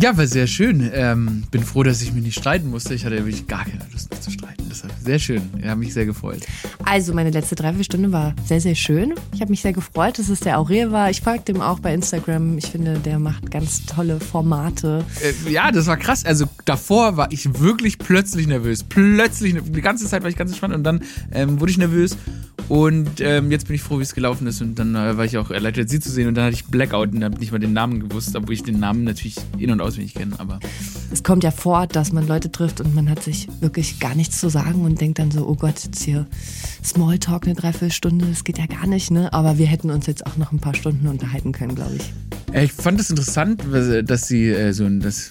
Ja, war sehr schön. Ähm, bin froh, dass ich mich nicht streiten musste. Ich hatte wirklich gar keine Lust mehr zu streiten. Deshalb sehr schön. Ja, mich sehr gefreut. Also, meine letzte Dreiviertelstunde war sehr, sehr schön. Ich habe mich sehr gefreut, dass es der Aurel war. Ich folge dem auch bei Instagram. Ich finde, der macht ganz tolle Formate. Äh, ja, das war krass. Also davor war ich wirklich plötzlich nervös. Plötzlich, die ganze Zeit war ich ganz entspannt und dann ähm, wurde ich nervös. Und ähm, jetzt bin ich froh, wie es gelaufen ist. Und dann äh, war ich auch erleichtert, sie zu sehen. Und dann hatte ich Blackout und habe nicht mal den Namen gewusst, obwohl ich den Namen natürlich in- und auswendig kenne. Aber Es kommt ja vor, dass man Leute trifft und man hat sich wirklich gar nichts zu sagen und denkt dann so, oh Gott, jetzt hier Smalltalk eine Dreiviertelstunde, das geht ja gar nicht, ne? Aber wir hätten uns jetzt auch noch ein paar Stunden unterhalten können, glaube ich. Äh, Ich fand es interessant, äh, dass sie äh, so ein, das,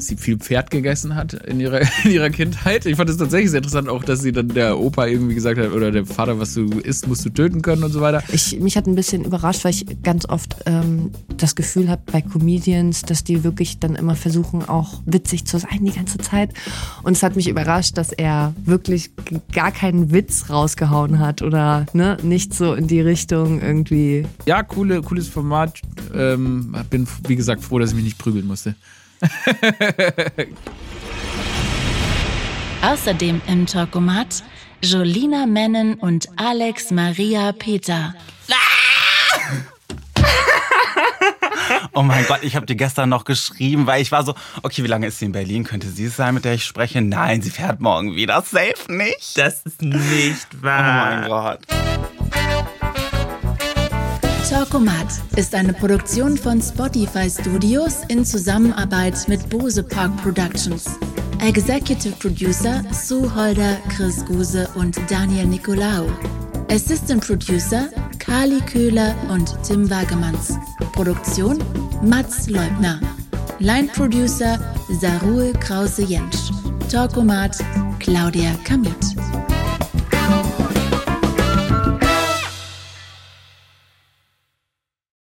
sie viel Pferd gegessen hat in ihrer, in ihrer Kindheit. Ich fand es tatsächlich sehr interessant, auch dass sie dann der Opa irgendwie gesagt hat, oder der Vater, was du isst, musst du töten können und so weiter. Ich, mich hat ein bisschen überrascht, weil ich ganz oft ähm, das Gefühl habe bei Comedians, dass die wirklich dann immer versuchen, auch witzig zu sein die ganze Zeit. Und es hat mich überrascht, dass er wirklich gar keinen Witz rausgehauen hat oder ne, nicht so in die Richtung irgendwie. Ja, coole, cooles Format. Ähm, bin, wie gesagt, froh, dass ich mich nicht prügeln musste. Außerdem im Talkomat Jolina Mennen und Alex Maria Peter. Oh mein Gott, ich habe dir gestern noch geschrieben, weil ich war so, okay, wie lange ist sie in Berlin? Könnte sie es sein, mit der ich spreche? Nein, sie fährt morgen wieder. Safe nicht. Das ist nicht Oh wahr. mein Gott. Talkomat ist eine Produktion von Spotify Studios in Zusammenarbeit mit Bose Park Productions. Executive Producer Sue Holder, Chris Guse und Daniel Nicolaou. Assistant Producer Kali Köhler und Tim Wagemanns. Produktion Mats Leubner. Line Producer Sarul Krause-Jentsch. Talkomat Claudia Kamit.